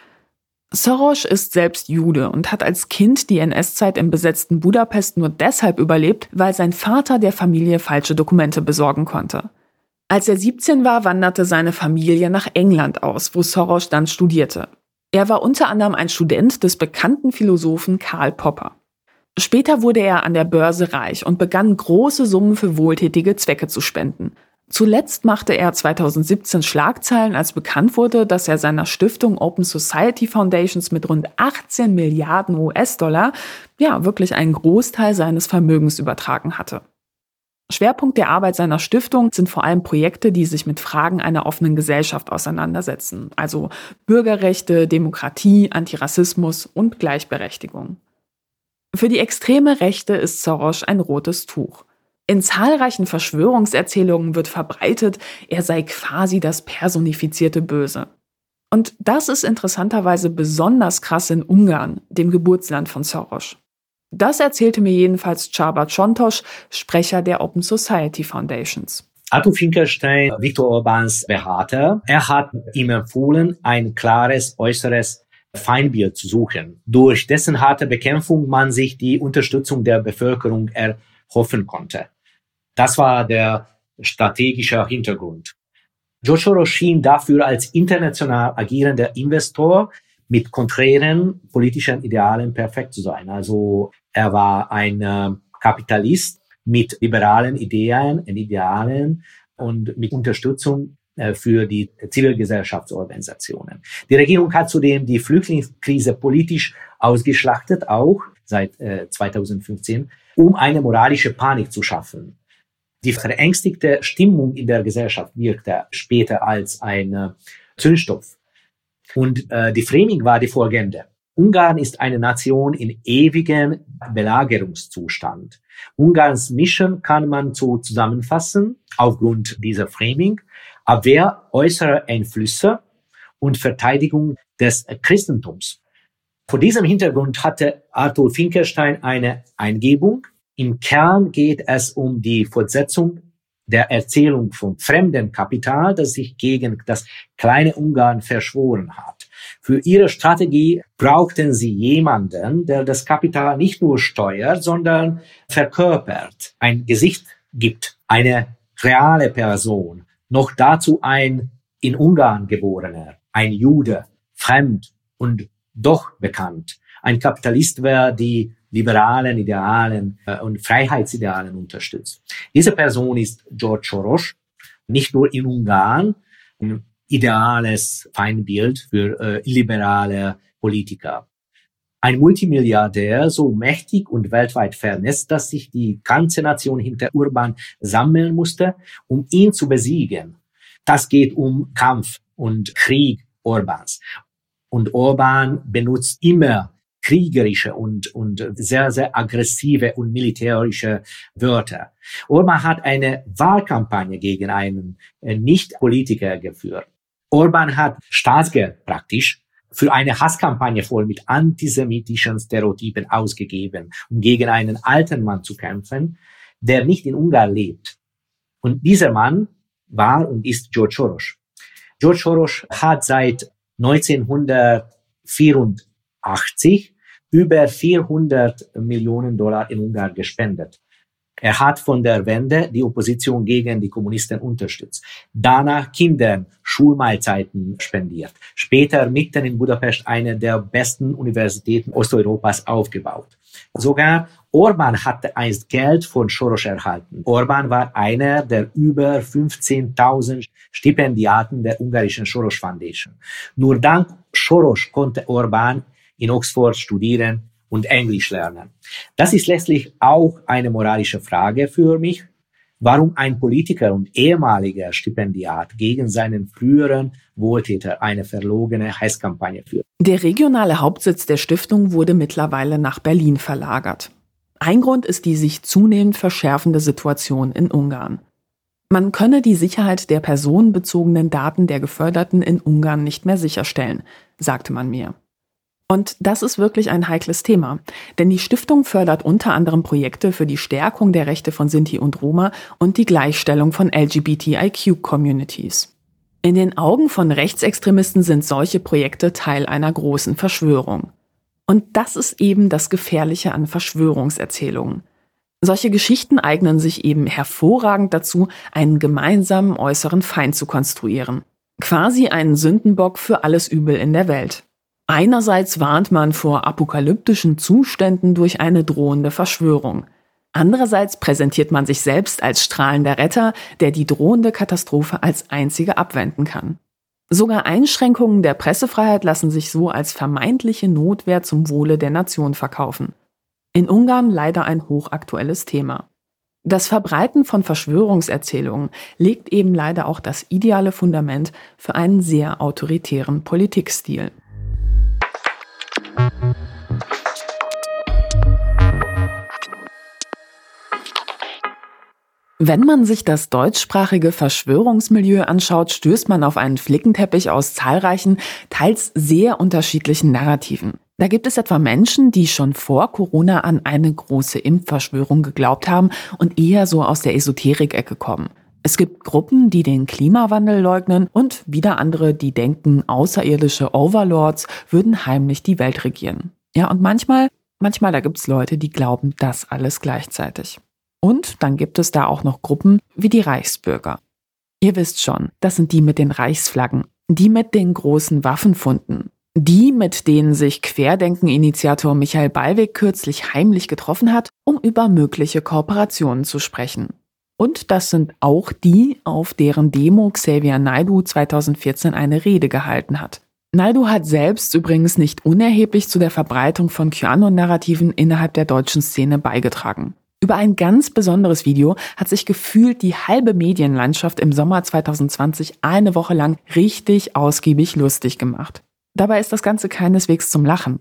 Soros ist selbst Jude und hat als Kind die NS-Zeit im besetzten Budapest nur deshalb überlebt, weil sein Vater der Familie falsche Dokumente besorgen konnte. Als er 17 war, wanderte seine Familie nach England aus, wo Soros dann studierte. Er war unter anderem ein Student des bekannten Philosophen Karl Popper. Später wurde er an der Börse reich und begann große Summen für wohltätige Zwecke zu spenden. Zuletzt machte er 2017 Schlagzeilen, als bekannt wurde, dass er seiner Stiftung Open Society Foundations mit rund 18 Milliarden US-Dollar ja wirklich einen Großteil seines Vermögens übertragen hatte. Schwerpunkt der Arbeit seiner Stiftung sind vor allem Projekte, die sich mit Fragen einer offenen Gesellschaft auseinandersetzen, also Bürgerrechte, Demokratie, Antirassismus und Gleichberechtigung. Für die extreme Rechte ist Soros ein rotes Tuch. In zahlreichen Verschwörungserzählungen wird verbreitet, er sei quasi das personifizierte Böse. Und das ist interessanterweise besonders krass in Ungarn, dem Geburtsland von Soros. Das erzählte mir jedenfalls Csaba Csontos, Sprecher der Open Society Foundations. Arthur Finkelstein, Viktor Orbáns Berater, er hat ihm empfohlen, ein klares äußeres Feindbild zu suchen, durch dessen harte Bekämpfung man sich die Unterstützung der Bevölkerung erhoffen konnte. Das war der strategische Hintergrund. Soros schien dafür als international agierender Investor mit konträren politischen Idealen perfekt zu sein. Also er war ein äh, Kapitalist mit liberalen Ideen, Idealen und mit Unterstützung für die Zivilgesellschaftsorganisationen. Die Regierung hat zudem die Flüchtlingskrise politisch ausgeschlachtet, auch seit äh, 2015, um eine moralische Panik zu schaffen. Die verängstigte Stimmung in der Gesellschaft wirkte später als ein äh, Zündstoff. Und äh, die Framing war die folgende. Ungarn ist eine Nation in ewigem Belagerungszustand. Ungarns Mission kann man so zusammenfassen, aufgrund dieser Framing, Abwehr äußerer Einflüsse und Verteidigung des Christentums. Vor diesem Hintergrund hatte Arthur Finkelstein eine Eingebung, im Kern geht es um die Fortsetzung der Erzählung vom fremden Kapital, das sich gegen das kleine Ungarn verschworen hat. Für ihre Strategie brauchten sie jemanden, der das Kapital nicht nur steuert, sondern verkörpert, ein Gesicht gibt, eine reale Person, noch dazu ein in Ungarn geborener, ein Jude, fremd und doch bekannt. Ein Kapitalist, wer die liberalen Idealen äh, und Freiheitsidealen unterstützt. Diese Person ist George Soros, nicht nur in Ungarn, ein ideales Feindbild für äh, liberale Politiker. Ein Multimilliardär, so mächtig und weltweit vernetzt, dass sich die ganze Nation hinter Urban sammeln musste, um ihn zu besiegen. Das geht um Kampf und Krieg Orbans. Und Orban benutzt immer kriegerische und, und sehr, sehr aggressive und militärische Wörter. Orban hat eine Wahlkampagne gegen einen äh, Nicht-Politiker geführt. Orban hat Staatsgeld praktisch für eine Hasskampagne voll mit antisemitischen Stereotypen ausgegeben, um gegen einen alten Mann zu kämpfen, der nicht in Ungarn lebt. Und dieser Mann war und ist George Soros. George Soros hat seit 1984 über 400 Millionen Dollar in Ungarn gespendet. Er hat von der Wende die Opposition gegen die Kommunisten unterstützt. Danach Kindern Schulmahlzeiten spendiert. Später mitten in Budapest eine der besten Universitäten Osteuropas aufgebaut. Sogar Orban hatte einst Geld von Soros erhalten. Orban war einer der über 15.000 Stipendiaten der ungarischen Soros Foundation. Nur dank Soros konnte Orban in Oxford studieren und Englisch lernen. Das ist letztlich auch eine moralische Frage für mich, warum ein Politiker und ehemaliger Stipendiat gegen seinen früheren Wohltäter eine verlogene Heißkampagne führt. Der regionale Hauptsitz der Stiftung wurde mittlerweile nach Berlin verlagert. Ein Grund ist die sich zunehmend verschärfende Situation in Ungarn. Man könne die Sicherheit der personenbezogenen Daten der Geförderten in Ungarn nicht mehr sicherstellen, sagte man mir. Und das ist wirklich ein heikles Thema, denn die Stiftung fördert unter anderem Projekte für die Stärkung der Rechte von Sinti und Roma und die Gleichstellung von LGBTIQ-Communities. In den Augen von Rechtsextremisten sind solche Projekte Teil einer großen Verschwörung. Und das ist eben das Gefährliche an Verschwörungserzählungen. Solche Geschichten eignen sich eben hervorragend dazu, einen gemeinsamen äußeren Feind zu konstruieren. Quasi einen Sündenbock für alles Übel in der Welt. Einerseits warnt man vor apokalyptischen Zuständen durch eine drohende Verschwörung. Andererseits präsentiert man sich selbst als strahlender Retter, der die drohende Katastrophe als einzige abwenden kann. Sogar Einschränkungen der Pressefreiheit lassen sich so als vermeintliche Notwehr zum Wohle der Nation verkaufen. In Ungarn leider ein hochaktuelles Thema. Das Verbreiten von Verschwörungserzählungen legt eben leider auch das ideale Fundament für einen sehr autoritären Politikstil. Wenn man sich das deutschsprachige Verschwörungsmilieu anschaut, stößt man auf einen Flickenteppich aus zahlreichen, teils sehr unterschiedlichen Narrativen. Da gibt es etwa Menschen, die schon vor Corona an eine große Impfverschwörung geglaubt haben und eher so aus der Esoterik-Ecke kommen. Es gibt Gruppen, die den Klimawandel leugnen und wieder andere, die denken, außerirdische Overlords würden heimlich die Welt regieren. Ja, und manchmal, manchmal da gibt's Leute, die glauben das alles gleichzeitig. Und dann gibt es da auch noch Gruppen wie die Reichsbürger. Ihr wisst schon, das sind die mit den Reichsflaggen, die mit den großen Waffenfunden, die, mit denen sich Querdenken-Initiator Michael Ballweg kürzlich heimlich getroffen hat, um über mögliche Kooperationen zu sprechen. Und das sind auch die, auf deren Demo Xavier Naidu 2014 eine Rede gehalten hat. Naidu hat selbst übrigens nicht unerheblich zu der Verbreitung von QAnon-Narrativen innerhalb der deutschen Szene beigetragen. Über ein ganz besonderes Video hat sich gefühlt die halbe Medienlandschaft im Sommer 2020 eine Woche lang richtig ausgiebig lustig gemacht. Dabei ist das Ganze keineswegs zum Lachen.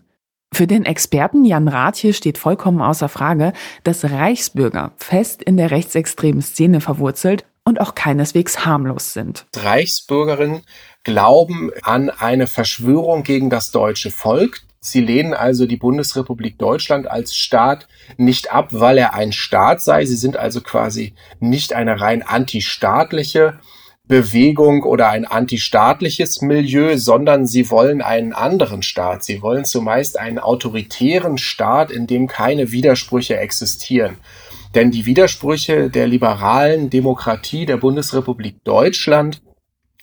Für den Experten Jan Rathje steht vollkommen außer Frage, dass Reichsbürger fest in der rechtsextremen Szene verwurzelt und auch keineswegs harmlos sind. Reichsbürgerinnen glauben an eine Verschwörung gegen das deutsche Volk. Sie lehnen also die Bundesrepublik Deutschland als Staat nicht ab, weil er ein Staat sei. Sie sind also quasi nicht eine rein antistaatliche Bewegung oder ein antistaatliches Milieu, sondern sie wollen einen anderen Staat. Sie wollen zumeist einen autoritären Staat, in dem keine Widersprüche existieren. Denn die Widersprüche der liberalen Demokratie der Bundesrepublik Deutschland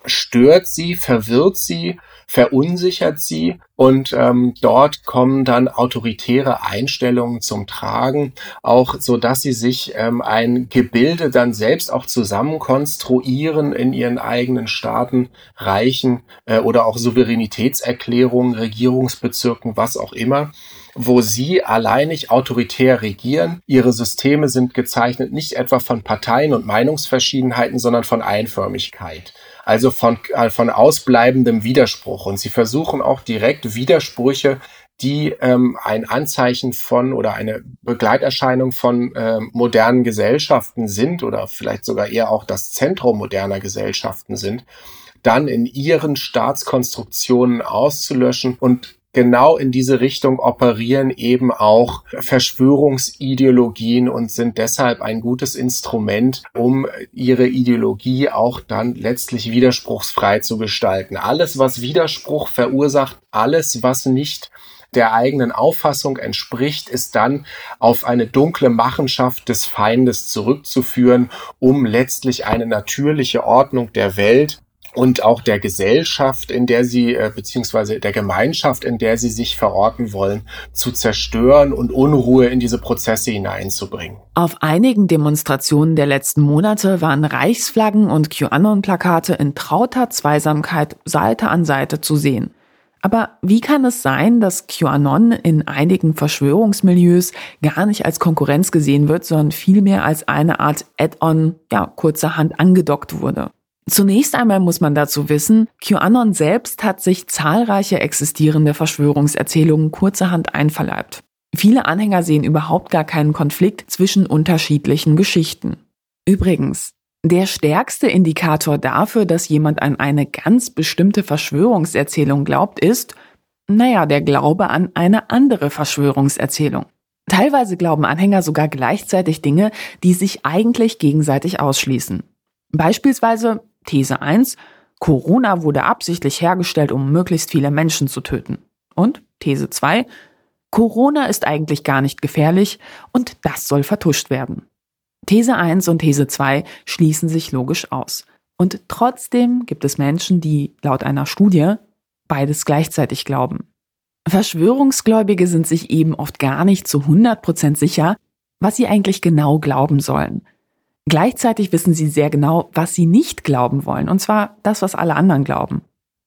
stört sie, verwirrt sie, verunsichert sie und ähm, dort kommen dann autoritäre Einstellungen zum Tragen, auch so dass sie sich ähm, ein Gebilde dann selbst auch zusammen konstruieren in ihren eigenen Staaten, Reichen äh, oder auch Souveränitätserklärungen, Regierungsbezirken, was auch immer wo sie alleinig autoritär regieren. Ihre Systeme sind gezeichnet nicht etwa von Parteien und Meinungsverschiedenheiten, sondern von Einförmigkeit also von, äh, von ausbleibendem Widerspruch. Und sie versuchen auch direkt Widersprüche, die ähm, ein Anzeichen von oder eine Begleiterscheinung von ähm, modernen Gesellschaften sind oder vielleicht sogar eher auch das Zentrum moderner Gesellschaften sind, dann in ihren Staatskonstruktionen auszulöschen und genau in diese Richtung operieren eben auch Verschwörungsideologien und sind deshalb ein gutes Instrument, um ihre Ideologie auch dann letztlich widerspruchsfrei zu gestalten. Alles, was Widerspruch verursacht, alles, was nicht der eigenen Auffassung entspricht, ist dann auf eine dunkle Machenschaft des Feindes zurückzuführen, um letztlich eine natürliche Ordnung der Welt und auch der Gesellschaft, in der sie, äh, beziehungsweise der Gemeinschaft, in der sie sich verorten wollen, zu zerstören und Unruhe in diese Prozesse hineinzubringen. Auf einigen Demonstrationen der letzten Monate waren Reichsflaggen und QAnon-Plakate in trauter Zweisamkeit Seite an Seite zu sehen. Aber wie kann es sein, dass QAnon in einigen Verschwörungsmilieus gar nicht als Konkurrenz gesehen wird, sondern vielmehr als eine Art Add-on, ja, kurzerhand angedockt wurde? Zunächst einmal muss man dazu wissen, QAnon selbst hat sich zahlreiche existierende Verschwörungserzählungen kurzerhand einverleibt. Viele Anhänger sehen überhaupt gar keinen Konflikt zwischen unterschiedlichen Geschichten. Übrigens, der stärkste Indikator dafür, dass jemand an eine ganz bestimmte Verschwörungserzählung glaubt, ist, naja, der Glaube an eine andere Verschwörungserzählung. Teilweise glauben Anhänger sogar gleichzeitig Dinge, die sich eigentlich gegenseitig ausschließen. Beispielsweise These 1, Corona wurde absichtlich hergestellt, um möglichst viele Menschen zu töten. Und These 2, Corona ist eigentlich gar nicht gefährlich und das soll vertuscht werden. These 1 und These 2 schließen sich logisch aus. Und trotzdem gibt es Menschen, die laut einer Studie beides gleichzeitig glauben. Verschwörungsgläubige sind sich eben oft gar nicht zu 100% sicher, was sie eigentlich genau glauben sollen. Gleichzeitig wissen sie sehr genau, was sie nicht glauben wollen, und zwar das, was alle anderen glauben.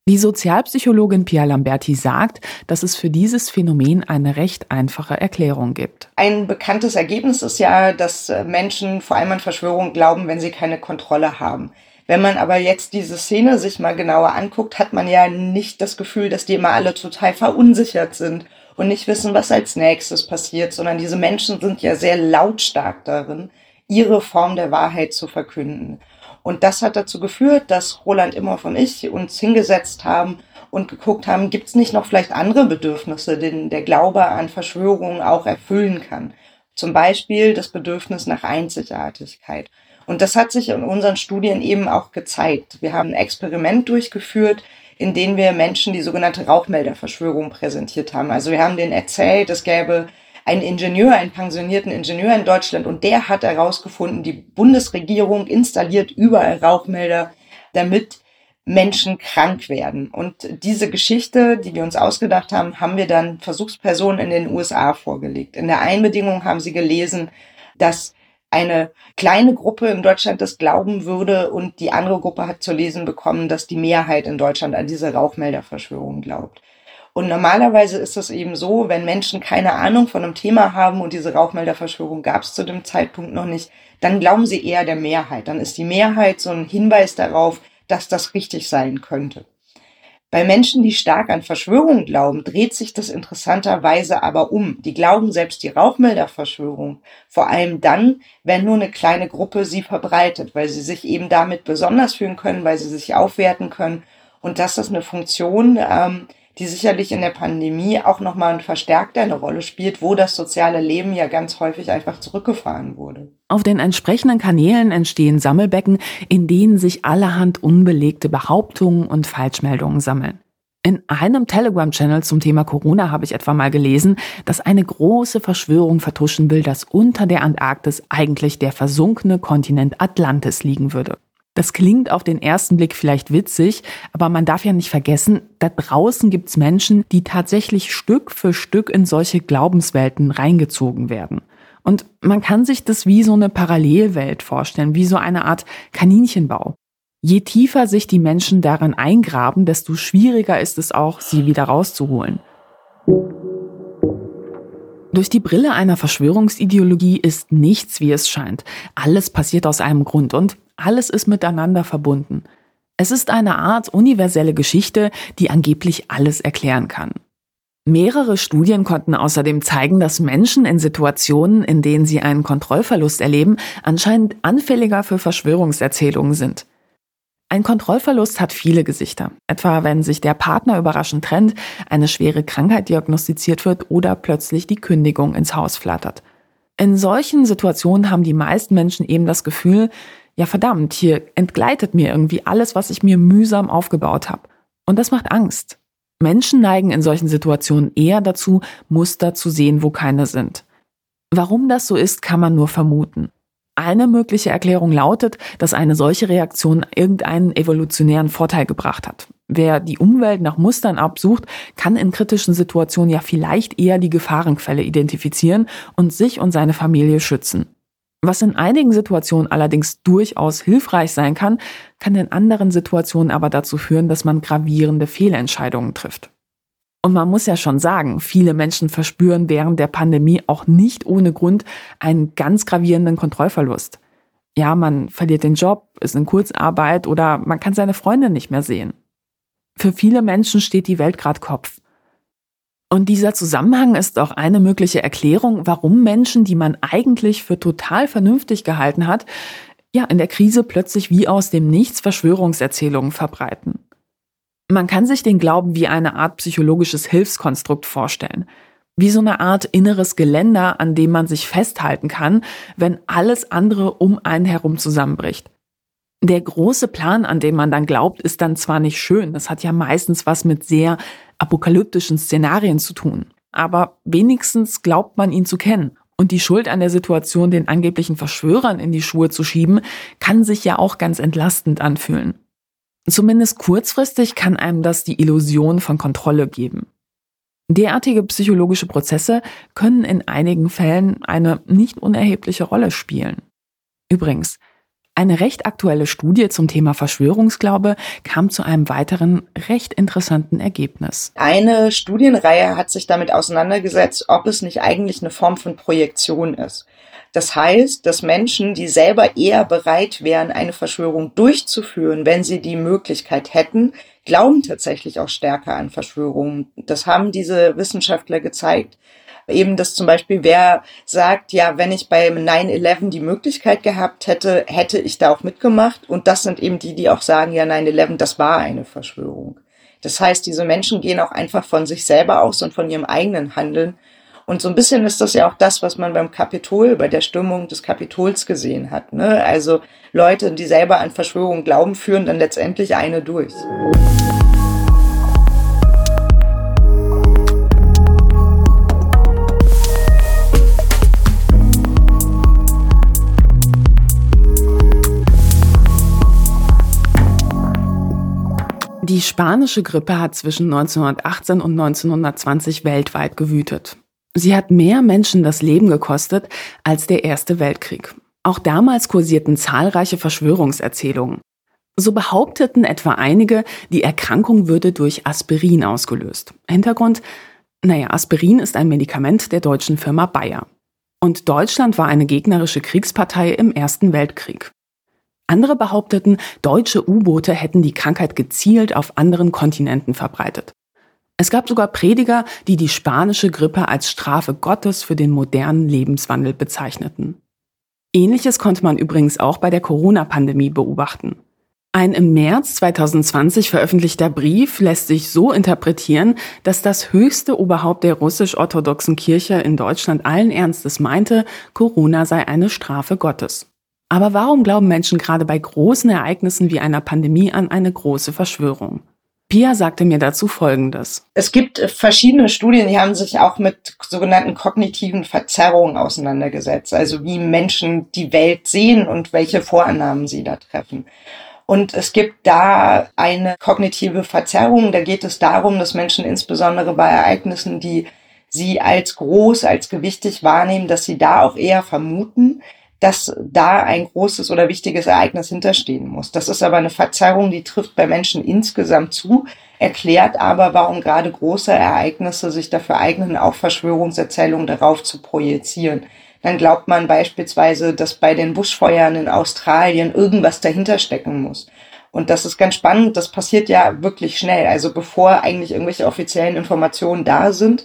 Die Sozialpsychologin Pia Lamberti sagt, dass es für dieses Phänomen eine recht einfache Erklärung gibt. Ein bekanntes Ergebnis ist ja, dass äh, Menschen vor allem an Verschwörungen glauben, wenn sie keine Kontrolle haben. Wenn man aber jetzt diese Szene sich mal genauer anguckt, hat man ja nicht das Gefühl, dass die immer alle total verunsichert sind und nicht wissen, was als nächstes passiert, sondern diese Menschen sind ja sehr lautstark darin, ihre Form der Wahrheit zu verkünden. Und das hat dazu geführt, dass Roland Imhoff und ich uns hingesetzt haben und geguckt haben, gibt es nicht noch vielleicht andere Bedürfnisse, denen der Glaube an Verschwörungen auch erfüllen kann. Zum Beispiel das Bedürfnis nach Einzigartigkeit. Und das hat sich in unseren Studien eben auch gezeigt. Wir haben ein Experiment durchgeführt, in dem wir Menschen die sogenannte Rauchmelderverschwörung präsentiert haben. Also wir haben denen erzählt, es gäbe einen Ingenieur, einen pensionierten Ingenieur in Deutschland und der hat herausgefunden, die Bundesregierung installiert überall Rauchmelder, damit Menschen krank werden. Und diese Geschichte, die wir uns ausgedacht haben, haben wir dann Versuchspersonen in den USA vorgelegt. In der Einbedingung haben sie gelesen, dass eine kleine Gruppe in Deutschland das glauben würde und die andere Gruppe hat zu lesen bekommen, dass die Mehrheit in Deutschland an diese Rauchmelderverschwörung glaubt. Und normalerweise ist es eben so, wenn Menschen keine Ahnung von einem Thema haben und diese Rauchmelderverschwörung gab es zu dem Zeitpunkt noch nicht, dann glauben sie eher der Mehrheit. Dann ist die Mehrheit so ein Hinweis darauf, dass das richtig sein könnte. Bei Menschen, die stark an Verschwörungen glauben, dreht sich das interessanterweise aber um. Die glauben selbst die Rauchmelderverschwörung. Vor allem dann, wenn nur eine kleine Gruppe sie verbreitet, weil sie sich eben damit besonders fühlen können, weil sie sich aufwerten können. Und das ist eine Funktion, ähm, die sicherlich in der Pandemie auch nochmal verstärkt eine Rolle spielt, wo das soziale Leben ja ganz häufig einfach zurückgefahren wurde. Auf den entsprechenden Kanälen entstehen Sammelbecken, in denen sich allerhand unbelegte Behauptungen und Falschmeldungen sammeln. In einem Telegram-Channel zum Thema Corona habe ich etwa mal gelesen, dass eine große Verschwörung vertuschen will, dass unter der Antarktis eigentlich der versunkene Kontinent Atlantis liegen würde. Das klingt auf den ersten Blick vielleicht witzig, aber man darf ja nicht vergessen, da draußen gibt's Menschen, die tatsächlich Stück für Stück in solche Glaubenswelten reingezogen werden. Und man kann sich das wie so eine Parallelwelt vorstellen, wie so eine Art Kaninchenbau. Je tiefer sich die Menschen darin eingraben, desto schwieriger ist es auch, sie wieder rauszuholen. Durch die Brille einer Verschwörungsideologie ist nichts, wie es scheint. Alles passiert aus einem Grund und alles ist miteinander verbunden. Es ist eine Art universelle Geschichte, die angeblich alles erklären kann. Mehrere Studien konnten außerdem zeigen, dass Menschen in Situationen, in denen sie einen Kontrollverlust erleben, anscheinend anfälliger für Verschwörungserzählungen sind. Ein Kontrollverlust hat viele Gesichter, etwa wenn sich der Partner überraschend trennt, eine schwere Krankheit diagnostiziert wird oder plötzlich die Kündigung ins Haus flattert. In solchen Situationen haben die meisten Menschen eben das Gefühl, ja verdammt, hier entgleitet mir irgendwie alles, was ich mir mühsam aufgebaut habe. Und das macht Angst. Menschen neigen in solchen Situationen eher dazu, Muster zu sehen, wo keine sind. Warum das so ist, kann man nur vermuten. Eine mögliche Erklärung lautet, dass eine solche Reaktion irgendeinen evolutionären Vorteil gebracht hat. Wer die Umwelt nach Mustern absucht, kann in kritischen Situationen ja vielleicht eher die Gefahrenquelle identifizieren und sich und seine Familie schützen. Was in einigen Situationen allerdings durchaus hilfreich sein kann, kann in anderen Situationen aber dazu führen, dass man gravierende Fehlentscheidungen trifft. Und man muss ja schon sagen, viele Menschen verspüren während der Pandemie auch nicht ohne Grund einen ganz gravierenden Kontrollverlust. Ja, man verliert den Job, ist in Kurzarbeit oder man kann seine Freunde nicht mehr sehen. Für viele Menschen steht die Welt gerade Kopf. Und dieser Zusammenhang ist auch eine mögliche Erklärung, warum Menschen, die man eigentlich für total vernünftig gehalten hat, ja, in der Krise plötzlich wie aus dem Nichts Verschwörungserzählungen verbreiten. Man kann sich den Glauben wie eine Art psychologisches Hilfskonstrukt vorstellen. Wie so eine Art inneres Geländer, an dem man sich festhalten kann, wenn alles andere um einen herum zusammenbricht. Der große Plan, an den man dann glaubt, ist dann zwar nicht schön, das hat ja meistens was mit sehr apokalyptischen Szenarien zu tun, aber wenigstens glaubt man ihn zu kennen. Und die Schuld an der Situation den angeblichen Verschwörern in die Schuhe zu schieben, kann sich ja auch ganz entlastend anfühlen. Zumindest kurzfristig kann einem das die Illusion von Kontrolle geben. Derartige psychologische Prozesse können in einigen Fällen eine nicht unerhebliche Rolle spielen. Übrigens, eine recht aktuelle Studie zum Thema Verschwörungsglaube kam zu einem weiteren recht interessanten Ergebnis. Eine Studienreihe hat sich damit auseinandergesetzt, ob es nicht eigentlich eine Form von Projektion ist. Das heißt, dass Menschen, die selber eher bereit wären, eine Verschwörung durchzuführen, wenn sie die Möglichkeit hätten, glauben tatsächlich auch stärker an Verschwörungen. Das haben diese Wissenschaftler gezeigt eben, dass zum Beispiel wer sagt, ja, wenn ich beim 9-11 die Möglichkeit gehabt hätte, hätte ich da auch mitgemacht. Und das sind eben die, die auch sagen, ja, 9-11, das war eine Verschwörung. Das heißt, diese Menschen gehen auch einfach von sich selber aus und von ihrem eigenen Handeln. Und so ein bisschen ist das ja auch das, was man beim Kapitol, bei der Stimmung des Kapitols gesehen hat. Ne? Also Leute, die selber an Verschwörungen glauben, führen dann letztendlich eine durch. Die spanische Grippe hat zwischen 1918 und 1920 weltweit gewütet. Sie hat mehr Menschen das Leben gekostet als der Erste Weltkrieg. Auch damals kursierten zahlreiche Verschwörungserzählungen. So behaupteten etwa einige, die Erkrankung würde durch Aspirin ausgelöst. Hintergrund, naja, Aspirin ist ein Medikament der deutschen Firma Bayer. Und Deutschland war eine gegnerische Kriegspartei im Ersten Weltkrieg. Andere behaupteten, deutsche U-Boote hätten die Krankheit gezielt auf anderen Kontinenten verbreitet. Es gab sogar Prediger, die die spanische Grippe als Strafe Gottes für den modernen Lebenswandel bezeichneten. Ähnliches konnte man übrigens auch bei der Corona-Pandemie beobachten. Ein im März 2020 veröffentlichter Brief lässt sich so interpretieren, dass das höchste Oberhaupt der russisch-orthodoxen Kirche in Deutschland allen Ernstes meinte, Corona sei eine Strafe Gottes. Aber warum glauben Menschen gerade bei großen Ereignissen wie einer Pandemie an eine große Verschwörung? Pia sagte mir dazu Folgendes. Es gibt verschiedene Studien, die haben sich auch mit sogenannten kognitiven Verzerrungen auseinandergesetzt, also wie Menschen die Welt sehen und welche Vorannahmen sie da treffen. Und es gibt da eine kognitive Verzerrung. Da geht es darum, dass Menschen insbesondere bei Ereignissen, die sie als groß, als gewichtig wahrnehmen, dass sie da auch eher vermuten, dass da ein großes oder wichtiges Ereignis hinterstehen muss. Das ist aber eine Verzerrung, die trifft bei Menschen insgesamt zu, erklärt aber, warum gerade große Ereignisse sich dafür eignen, auch Verschwörungserzählungen darauf zu projizieren. Dann glaubt man beispielsweise, dass bei den Buschfeuern in Australien irgendwas dahinter stecken muss. Und das ist ganz spannend, das passiert ja wirklich schnell. Also bevor eigentlich irgendwelche offiziellen Informationen da sind,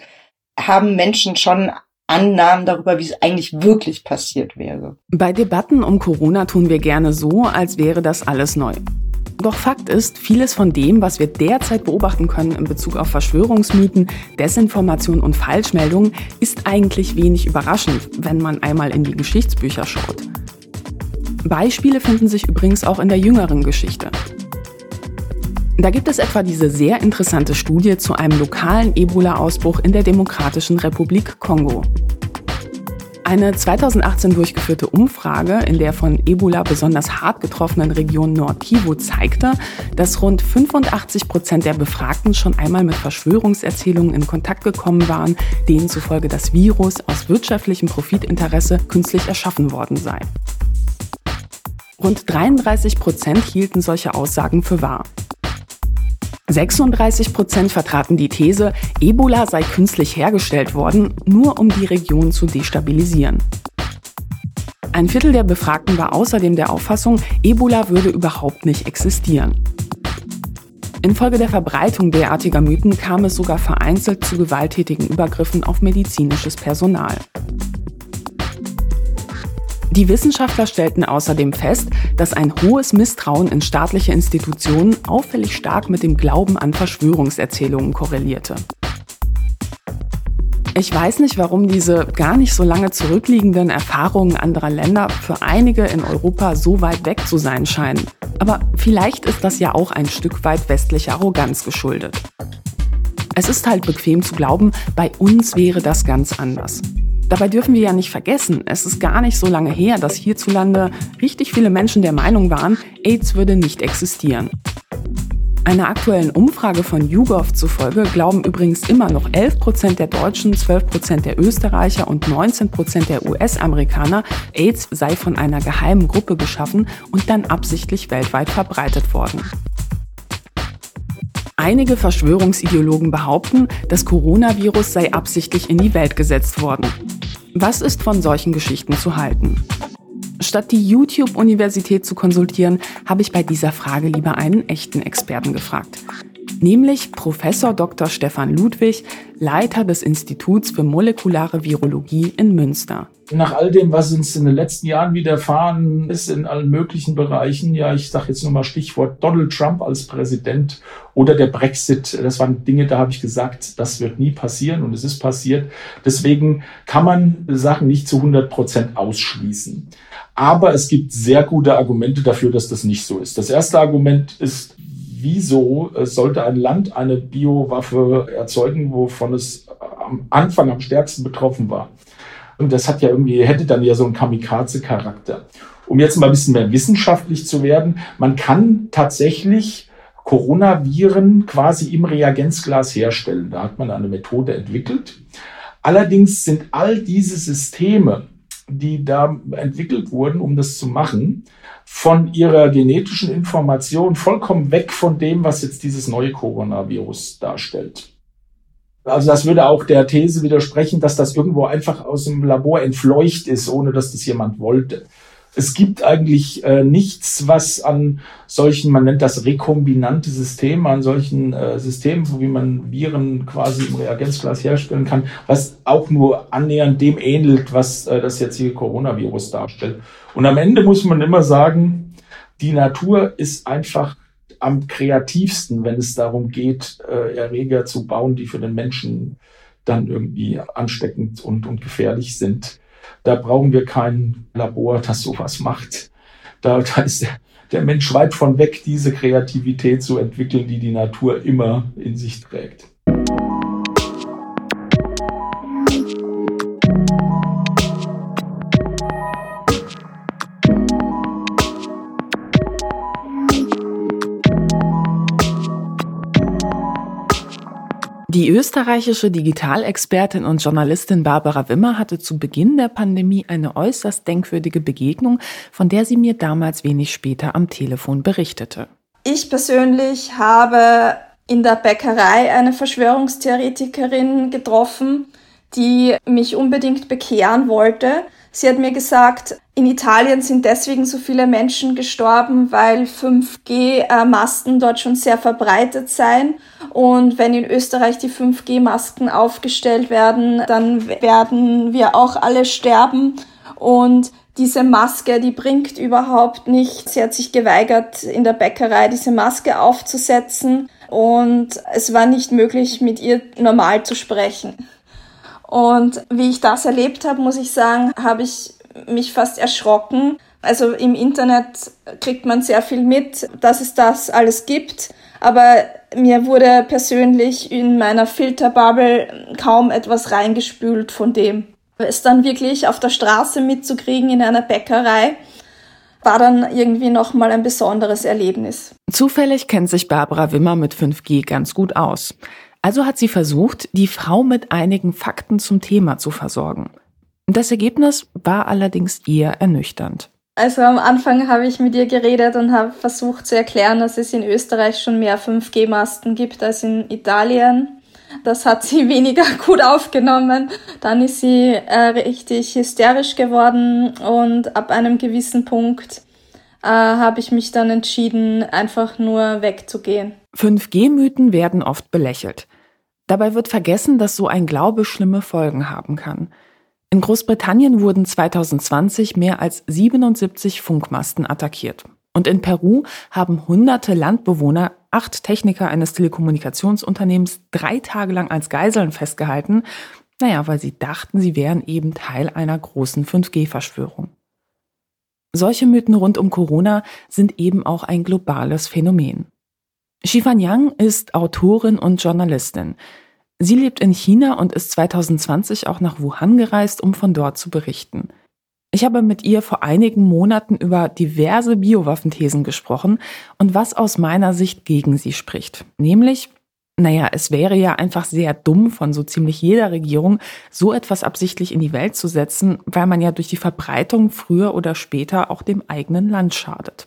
haben Menschen schon Annahmen darüber, wie es eigentlich wirklich passiert wäre. Bei Debatten um Corona tun wir gerne so, als wäre das alles neu. Doch Fakt ist, vieles von dem, was wir derzeit beobachten können in Bezug auf Verschwörungsmythen, Desinformation und Falschmeldungen, ist eigentlich wenig überraschend, wenn man einmal in die Geschichtsbücher schaut. Beispiele finden sich übrigens auch in der jüngeren Geschichte. Da gibt es etwa diese sehr interessante Studie zu einem lokalen Ebola-Ausbruch in der Demokratischen Republik Kongo. Eine 2018 durchgeführte Umfrage in der von Ebola besonders hart getroffenen Region Nord-Kivu zeigte, dass rund 85 Prozent der Befragten schon einmal mit Verschwörungserzählungen in Kontakt gekommen waren, denen zufolge das Virus aus wirtschaftlichem Profitinteresse künstlich erschaffen worden sei. Rund 33 Prozent hielten solche Aussagen für wahr. 36 Prozent vertraten die These, Ebola sei künstlich hergestellt worden, nur um die Region zu destabilisieren. Ein Viertel der Befragten war außerdem der Auffassung, Ebola würde überhaupt nicht existieren. Infolge der Verbreitung derartiger Mythen kam es sogar vereinzelt zu gewalttätigen Übergriffen auf medizinisches Personal. Die Wissenschaftler stellten außerdem fest, dass ein hohes Misstrauen in staatliche Institutionen auffällig stark mit dem Glauben an Verschwörungserzählungen korrelierte. Ich weiß nicht, warum diese gar nicht so lange zurückliegenden Erfahrungen anderer Länder für einige in Europa so weit weg zu sein scheinen. Aber vielleicht ist das ja auch ein Stück weit westlicher Arroganz geschuldet. Es ist halt bequem zu glauben, bei uns wäre das ganz anders. Dabei dürfen wir ja nicht vergessen, es ist gar nicht so lange her, dass hierzulande richtig viele Menschen der Meinung waren, AIDS würde nicht existieren. Einer aktuellen Umfrage von YouGov zufolge glauben übrigens immer noch 11 Prozent der Deutschen, 12 Prozent der Österreicher und 19 Prozent der US-Amerikaner, AIDS sei von einer geheimen Gruppe geschaffen und dann absichtlich weltweit verbreitet worden. Einige Verschwörungsideologen behaupten, das Coronavirus sei absichtlich in die Welt gesetzt worden. Was ist von solchen Geschichten zu halten? Statt die YouTube-Universität zu konsultieren, habe ich bei dieser Frage lieber einen echten Experten gefragt. Nämlich Professor Dr. Stefan Ludwig, Leiter des Instituts für molekulare Virologie in Münster. Nach all dem, was uns in den letzten Jahren widerfahren ist, in allen möglichen Bereichen, ja, ich sage jetzt nur mal Stichwort Donald Trump als Präsident oder der Brexit, das waren Dinge, da habe ich gesagt, das wird nie passieren und es ist passiert. Deswegen kann man Sachen nicht zu 100 Prozent ausschließen. Aber es gibt sehr gute Argumente dafür, dass das nicht so ist. Das erste Argument ist, wieso sollte ein Land eine Biowaffe erzeugen, wovon es am Anfang am stärksten betroffen war? Und das hat ja irgendwie, hätte dann ja so einen Kamikaze-Charakter. Um jetzt mal ein bisschen mehr wissenschaftlich zu werden, man kann tatsächlich Coronaviren quasi im Reagenzglas herstellen. Da hat man eine Methode entwickelt. Allerdings sind all diese Systeme, die da entwickelt wurden, um das zu machen, von ihrer genetischen Information vollkommen weg von dem, was jetzt dieses neue Coronavirus darstellt. Also das würde auch der These widersprechen, dass das irgendwo einfach aus dem Labor entfleucht ist, ohne dass das jemand wollte. Es gibt eigentlich äh, nichts, was an solchen, man nennt das rekombinante Systeme, an solchen äh, Systemen, wie man Viren quasi im Reagenzglas herstellen kann, was auch nur annähernd dem ähnelt, was äh, das jetzige Coronavirus darstellt. Und am Ende muss man immer sagen, die Natur ist einfach am kreativsten, wenn es darum geht, äh, Erreger zu bauen, die für den Menschen dann irgendwie ansteckend und, und gefährlich sind. Da brauchen wir kein Labor, das sowas macht. Da, da ist der, der Mensch weit von weg, diese Kreativität zu entwickeln, die die Natur immer in sich trägt. Die österreichische Digitalexpertin und Journalistin Barbara Wimmer hatte zu Beginn der Pandemie eine äußerst denkwürdige Begegnung, von der sie mir damals wenig später am Telefon berichtete. Ich persönlich habe in der Bäckerei eine Verschwörungstheoretikerin getroffen, die mich unbedingt bekehren wollte. Sie hat mir gesagt, in Italien sind deswegen so viele Menschen gestorben, weil 5G-Masken dort schon sehr verbreitet seien. Und wenn in Österreich die 5G-Masken aufgestellt werden, dann werden wir auch alle sterben. Und diese Maske, die bringt überhaupt nichts. Sie hat sich geweigert, in der Bäckerei diese Maske aufzusetzen. Und es war nicht möglich, mit ihr normal zu sprechen. Und wie ich das erlebt habe, muss ich sagen, habe ich mich fast erschrocken. Also im Internet kriegt man sehr viel mit, dass es das alles gibt. Aber mir wurde persönlich in meiner Filterbubble kaum etwas reingespült von dem. Es dann wirklich auf der Straße mitzukriegen in einer Bäckerei, war dann irgendwie nochmal ein besonderes Erlebnis. Zufällig kennt sich Barbara Wimmer mit 5G ganz gut aus. Also hat sie versucht, die Frau mit einigen Fakten zum Thema zu versorgen. Das Ergebnis war allerdings eher ernüchternd. Also am Anfang habe ich mit ihr geredet und habe versucht zu erklären, dass es in Österreich schon mehr 5G-Masten gibt als in Italien. Das hat sie weniger gut aufgenommen. Dann ist sie äh, richtig hysterisch geworden und ab einem gewissen Punkt äh, habe ich mich dann entschieden, einfach nur wegzugehen. 5G-Mythen werden oft belächelt. Dabei wird vergessen, dass so ein Glaube schlimme Folgen haben kann. In Großbritannien wurden 2020 mehr als 77 Funkmasten attackiert. Und in Peru haben hunderte Landbewohner acht Techniker eines Telekommunikationsunternehmens drei Tage lang als Geiseln festgehalten, naja, weil sie dachten, sie wären eben Teil einer großen 5G-Verschwörung. Solche Mythen rund um Corona sind eben auch ein globales Phänomen. Shifan Yang ist Autorin und Journalistin. Sie lebt in China und ist 2020 auch nach Wuhan gereist, um von dort zu berichten. Ich habe mit ihr vor einigen Monaten über diverse Biowaffenthesen gesprochen und was aus meiner Sicht gegen sie spricht. Nämlich, naja, es wäre ja einfach sehr dumm von so ziemlich jeder Regierung, so etwas absichtlich in die Welt zu setzen, weil man ja durch die Verbreitung früher oder später auch dem eigenen Land schadet.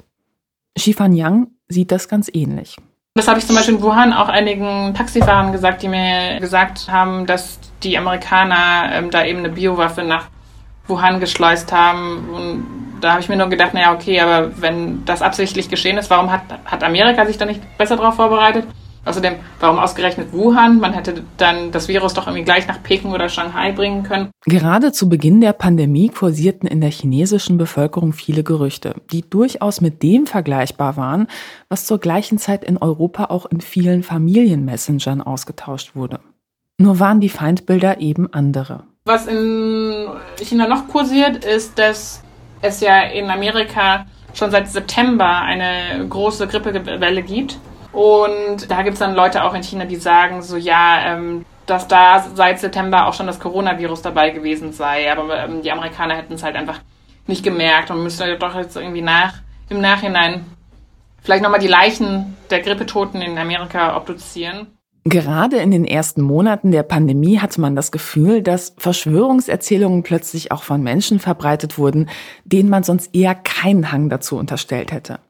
Shifan Yang sieht das ganz ähnlich. Das habe ich zum Beispiel in Wuhan auch einigen Taxifahrern gesagt, die mir gesagt haben, dass die Amerikaner ähm, da eben eine Biowaffe nach Wuhan geschleust haben. Und da habe ich mir nur gedacht, naja, okay, aber wenn das absichtlich geschehen ist, warum hat, hat Amerika sich da nicht besser darauf vorbereitet? Außerdem, warum ausgerechnet Wuhan? Man hätte dann das Virus doch irgendwie gleich nach Peking oder Shanghai bringen können. Gerade zu Beginn der Pandemie kursierten in der chinesischen Bevölkerung viele Gerüchte, die durchaus mit dem vergleichbar waren, was zur gleichen Zeit in Europa auch in vielen Familienmessengern ausgetauscht wurde. Nur waren die Feindbilder eben andere. Was in China noch kursiert, ist, dass es ja in Amerika schon seit September eine große Grippewelle gibt und da gibt es dann Leute auch in China, die sagen so, ja, ähm, dass da seit September auch schon das Coronavirus dabei gewesen sei. Aber ähm, die Amerikaner hätten es halt einfach nicht gemerkt und müsste doch jetzt irgendwie nach, im Nachhinein vielleicht nochmal die Leichen der Grippetoten in Amerika obduzieren. Gerade in den ersten Monaten der Pandemie hatte man das Gefühl, dass Verschwörungserzählungen plötzlich auch von Menschen verbreitet wurden, denen man sonst eher keinen Hang dazu unterstellt hätte.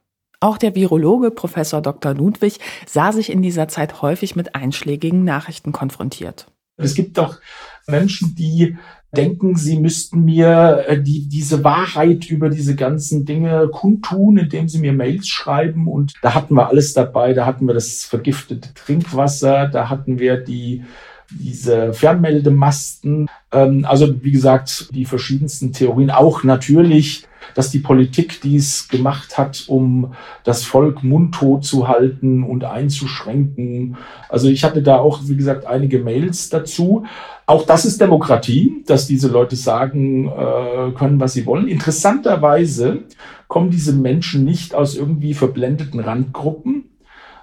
Auch der Virologe Professor Dr. Ludwig sah sich in dieser Zeit häufig mit einschlägigen Nachrichten konfrontiert. Es gibt doch Menschen, die denken, sie müssten mir äh, die, diese Wahrheit über diese ganzen Dinge kundtun, indem sie mir Mails schreiben. Und da hatten wir alles dabei. Da hatten wir das vergiftete Trinkwasser, da hatten wir die diese Fernmeldemasten. Ähm, also wie gesagt, die verschiedensten Theorien. Auch natürlich dass die Politik dies gemacht hat, um das Volk mundtot zu halten und einzuschränken. Also ich hatte da auch, wie gesagt, einige Mails dazu. Auch das ist Demokratie, dass diese Leute sagen äh, können, was sie wollen. Interessanterweise kommen diese Menschen nicht aus irgendwie verblendeten Randgruppen,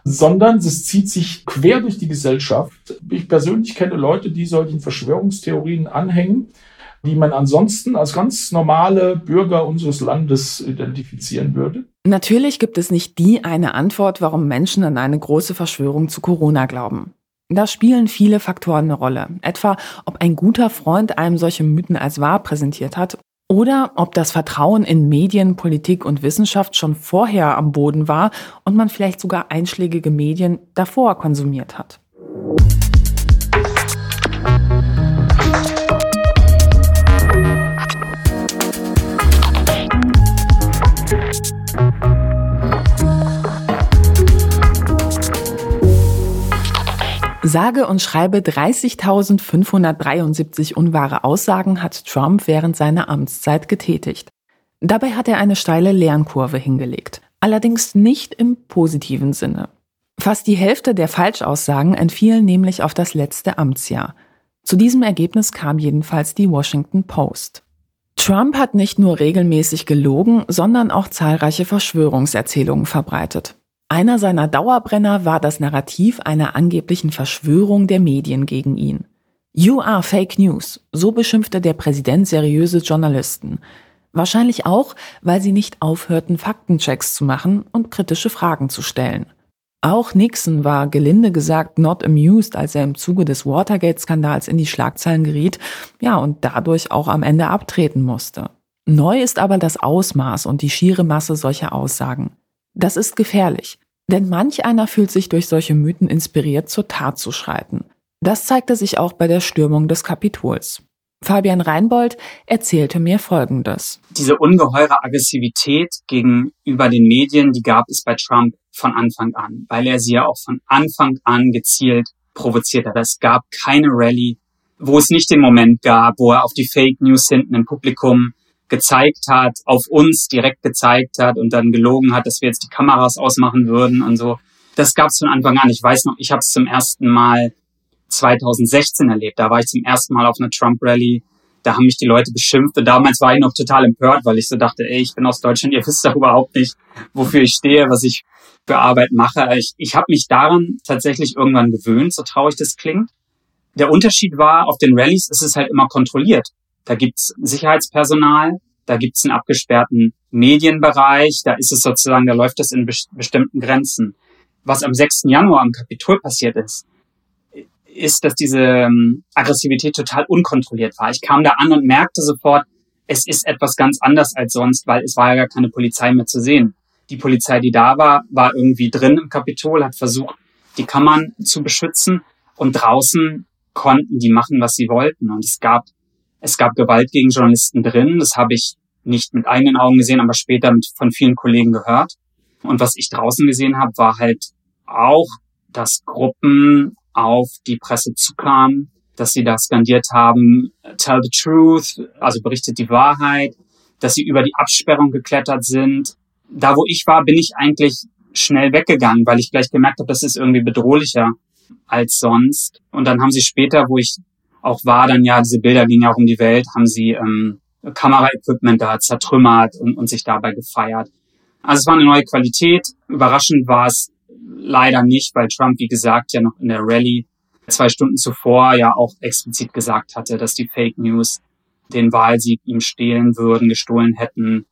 sondern es zieht sich quer durch die Gesellschaft. Ich persönlich kenne Leute, die solchen Verschwörungstheorien anhängen die man ansonsten als ganz normale Bürger unseres Landes identifizieren würde? Natürlich gibt es nicht die eine Antwort, warum Menschen an eine große Verschwörung zu Corona glauben. Da spielen viele Faktoren eine Rolle. Etwa, ob ein guter Freund einem solche Mythen als wahr präsentiert hat oder ob das Vertrauen in Medien, Politik und Wissenschaft schon vorher am Boden war und man vielleicht sogar einschlägige Medien davor konsumiert hat. Sage und schreibe 30.573 unwahre Aussagen hat Trump während seiner Amtszeit getätigt. Dabei hat er eine steile Lernkurve hingelegt, allerdings nicht im positiven Sinne. Fast die Hälfte der Falschaussagen entfielen nämlich auf das letzte Amtsjahr. Zu diesem Ergebnis kam jedenfalls die Washington Post. Trump hat nicht nur regelmäßig gelogen, sondern auch zahlreiche Verschwörungserzählungen verbreitet. Einer seiner Dauerbrenner war das Narrativ einer angeblichen Verschwörung der Medien gegen ihn. You are fake news, so beschimpfte der Präsident seriöse Journalisten. Wahrscheinlich auch, weil sie nicht aufhörten, Faktenchecks zu machen und kritische Fragen zu stellen. Auch Nixon war gelinde gesagt not amused, als er im Zuge des Watergate-Skandals in die Schlagzeilen geriet, ja, und dadurch auch am Ende abtreten musste. Neu ist aber das Ausmaß und die schiere Masse solcher Aussagen. Das ist gefährlich, denn manch einer fühlt sich durch solche Mythen inspiriert, zur Tat zu schreiten. Das zeigte sich auch bei der Stürmung des Kapitols. Fabian Reinbold erzählte mir Folgendes. Diese ungeheure Aggressivität gegenüber den Medien, die gab es bei Trump von Anfang an, weil er sie ja auch von Anfang an gezielt provoziert hat. Es gab keine Rallye, wo es nicht den Moment gab, wo er auf die Fake News hinten im Publikum gezeigt hat, auf uns direkt gezeigt hat und dann gelogen hat, dass wir jetzt die Kameras ausmachen würden und so. Das gab es von Anfang an. Ich weiß noch, ich habe es zum ersten Mal 2016 erlebt. Da war ich zum ersten Mal auf einer Trump-Rally. Da haben mich die Leute beschimpft und damals war ich noch total empört, weil ich so dachte, ey, ich bin aus Deutschland, ihr wisst doch überhaupt nicht, wofür ich stehe, was ich für Arbeit mache. Ich, ich habe mich daran tatsächlich irgendwann gewöhnt, so traurig das klingt. Der Unterschied war, auf den Rallyes ist es halt immer kontrolliert. Da gibt's Sicherheitspersonal, Da gibt's einen abgesperrten Medienbereich, da ist es sozusagen, da läuft es in be bestimmten Grenzen. Was am 6. Januar am Kapitol passiert ist, ist, dass diese ähm, Aggressivität total unkontrolliert war. Ich kam da an und merkte sofort, es ist etwas ganz anders als sonst, weil es war ja gar keine Polizei mehr zu sehen. Die Polizei, die da war, war irgendwie drin im Kapitol, hat versucht, die Kammern zu beschützen und draußen konnten die machen, was sie wollten. Und es gab, es gab Gewalt gegen Journalisten drin. Das habe ich nicht mit eigenen Augen gesehen, aber später mit, von vielen Kollegen gehört. Und was ich draußen gesehen habe, war halt auch, dass Gruppen auf die Presse zukamen, dass sie da skandiert haben, tell the truth, also berichtet die Wahrheit, dass sie über die Absperrung geklettert sind. Da, wo ich war, bin ich eigentlich schnell weggegangen, weil ich gleich gemerkt habe, das ist irgendwie bedrohlicher als sonst. Und dann haben sie später, wo ich auch war, dann ja, diese Bilder gingen ja auch um die Welt, haben sie ähm, Kameraequipment da zertrümmert und, und sich dabei gefeiert. Also es war eine neue Qualität. Überraschend war es leider nicht, weil Trump, wie gesagt, ja noch in der Rallye zwei Stunden zuvor ja auch explizit gesagt hatte, dass die Fake News den Wahlsieg ihm stehlen würden, gestohlen hätten.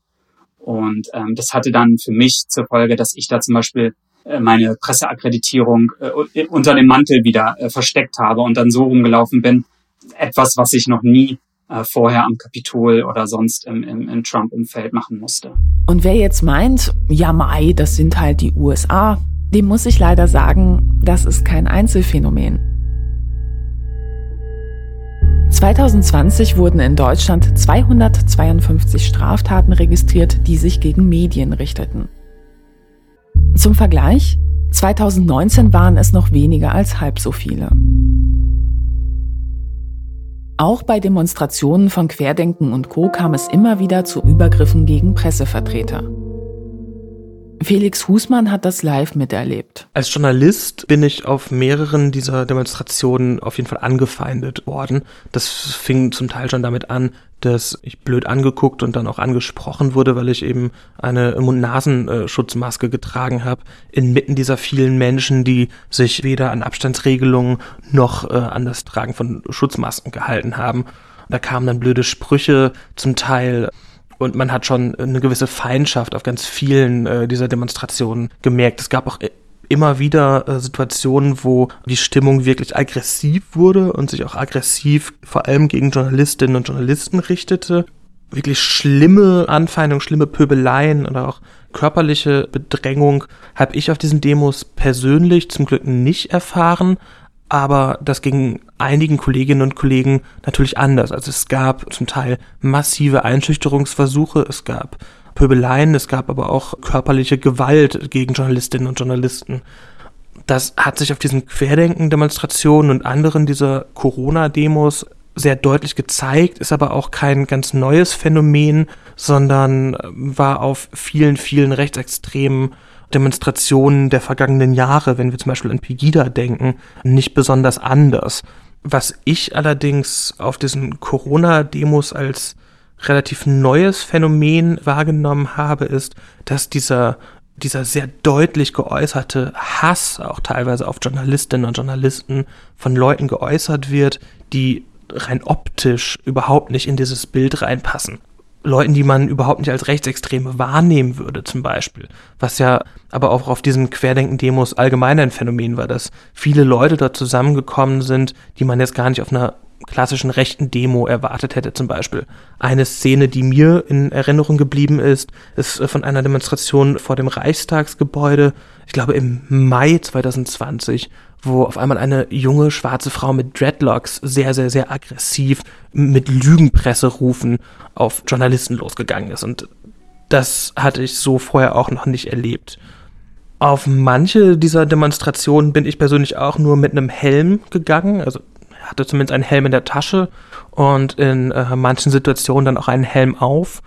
Und ähm, das hatte dann für mich zur Folge, dass ich da zum Beispiel äh, meine Presseakkreditierung äh, unter dem Mantel wieder äh, versteckt habe und dann so rumgelaufen bin. Etwas, was ich noch nie äh, vorher am Kapitol oder sonst im, im, im Trump-Umfeld machen musste. Und wer jetzt meint, ja Mai, das sind halt die USA, dem muss ich leider sagen, das ist kein Einzelfänomen. 2020 wurden in Deutschland 252 Straftaten registriert, die sich gegen Medien richteten. Zum Vergleich, 2019 waren es noch weniger als halb so viele. Auch bei Demonstrationen von Querdenken und Co kam es immer wieder zu Übergriffen gegen Pressevertreter. Felix Husmann hat das live miterlebt. Als Journalist bin ich auf mehreren dieser Demonstrationen auf jeden Fall angefeindet worden. Das fing zum Teil schon damit an, dass ich blöd angeguckt und dann auch angesprochen wurde, weil ich eben eine Mund-Nasenschutzmaske getragen habe, inmitten dieser vielen Menschen, die sich weder an Abstandsregelungen noch äh, an das Tragen von Schutzmasken gehalten haben. Da kamen dann blöde Sprüche, zum Teil und man hat schon eine gewisse Feindschaft auf ganz vielen äh, dieser Demonstrationen gemerkt. Es gab auch äh, immer wieder äh, Situationen, wo die Stimmung wirklich aggressiv wurde und sich auch aggressiv vor allem gegen Journalistinnen und Journalisten richtete. Wirklich schlimme Anfeindungen, schlimme Pöbeleien oder auch körperliche Bedrängung habe ich auf diesen Demos persönlich zum Glück nicht erfahren, aber das ging einigen Kolleginnen und Kollegen natürlich anders. Also es gab zum Teil massive Einschüchterungsversuche, es gab Pöbeleien, es gab aber auch körperliche Gewalt gegen Journalistinnen und Journalisten. Das hat sich auf diesen Querdenken-Demonstrationen und anderen dieser Corona-Demos sehr deutlich gezeigt, ist aber auch kein ganz neues Phänomen, sondern war auf vielen, vielen rechtsextremen Demonstrationen der vergangenen Jahre, wenn wir zum Beispiel an Pegida denken, nicht besonders anders. Was ich allerdings auf diesen Corona-Demos als relativ neues Phänomen wahrgenommen habe, ist, dass dieser dieser sehr deutlich geäußerte Hass auch teilweise auf Journalistinnen und Journalisten von Leuten geäußert wird, die rein optisch überhaupt nicht in dieses Bild reinpassen. Leuten, die man überhaupt nicht als Rechtsextreme wahrnehmen würde, zum Beispiel. Was ja aber auch auf diesen Querdenken-Demos allgemein ein Phänomen war, dass viele Leute dort zusammengekommen sind, die man jetzt gar nicht auf einer klassischen rechten Demo erwartet hätte, zum Beispiel. Eine Szene, die mir in Erinnerung geblieben ist, ist von einer Demonstration vor dem Reichstagsgebäude, ich glaube im Mai 2020, wo auf einmal eine junge schwarze Frau mit Dreadlocks sehr, sehr, sehr aggressiv mit Lügenpresse rufen auf Journalisten losgegangen ist. Und das hatte ich so vorher auch noch nicht erlebt. Auf manche dieser Demonstrationen bin ich persönlich auch nur mit einem Helm gegangen, also hatte zumindest einen Helm in der Tasche und in äh, manchen Situationen dann auch einen Helm auf.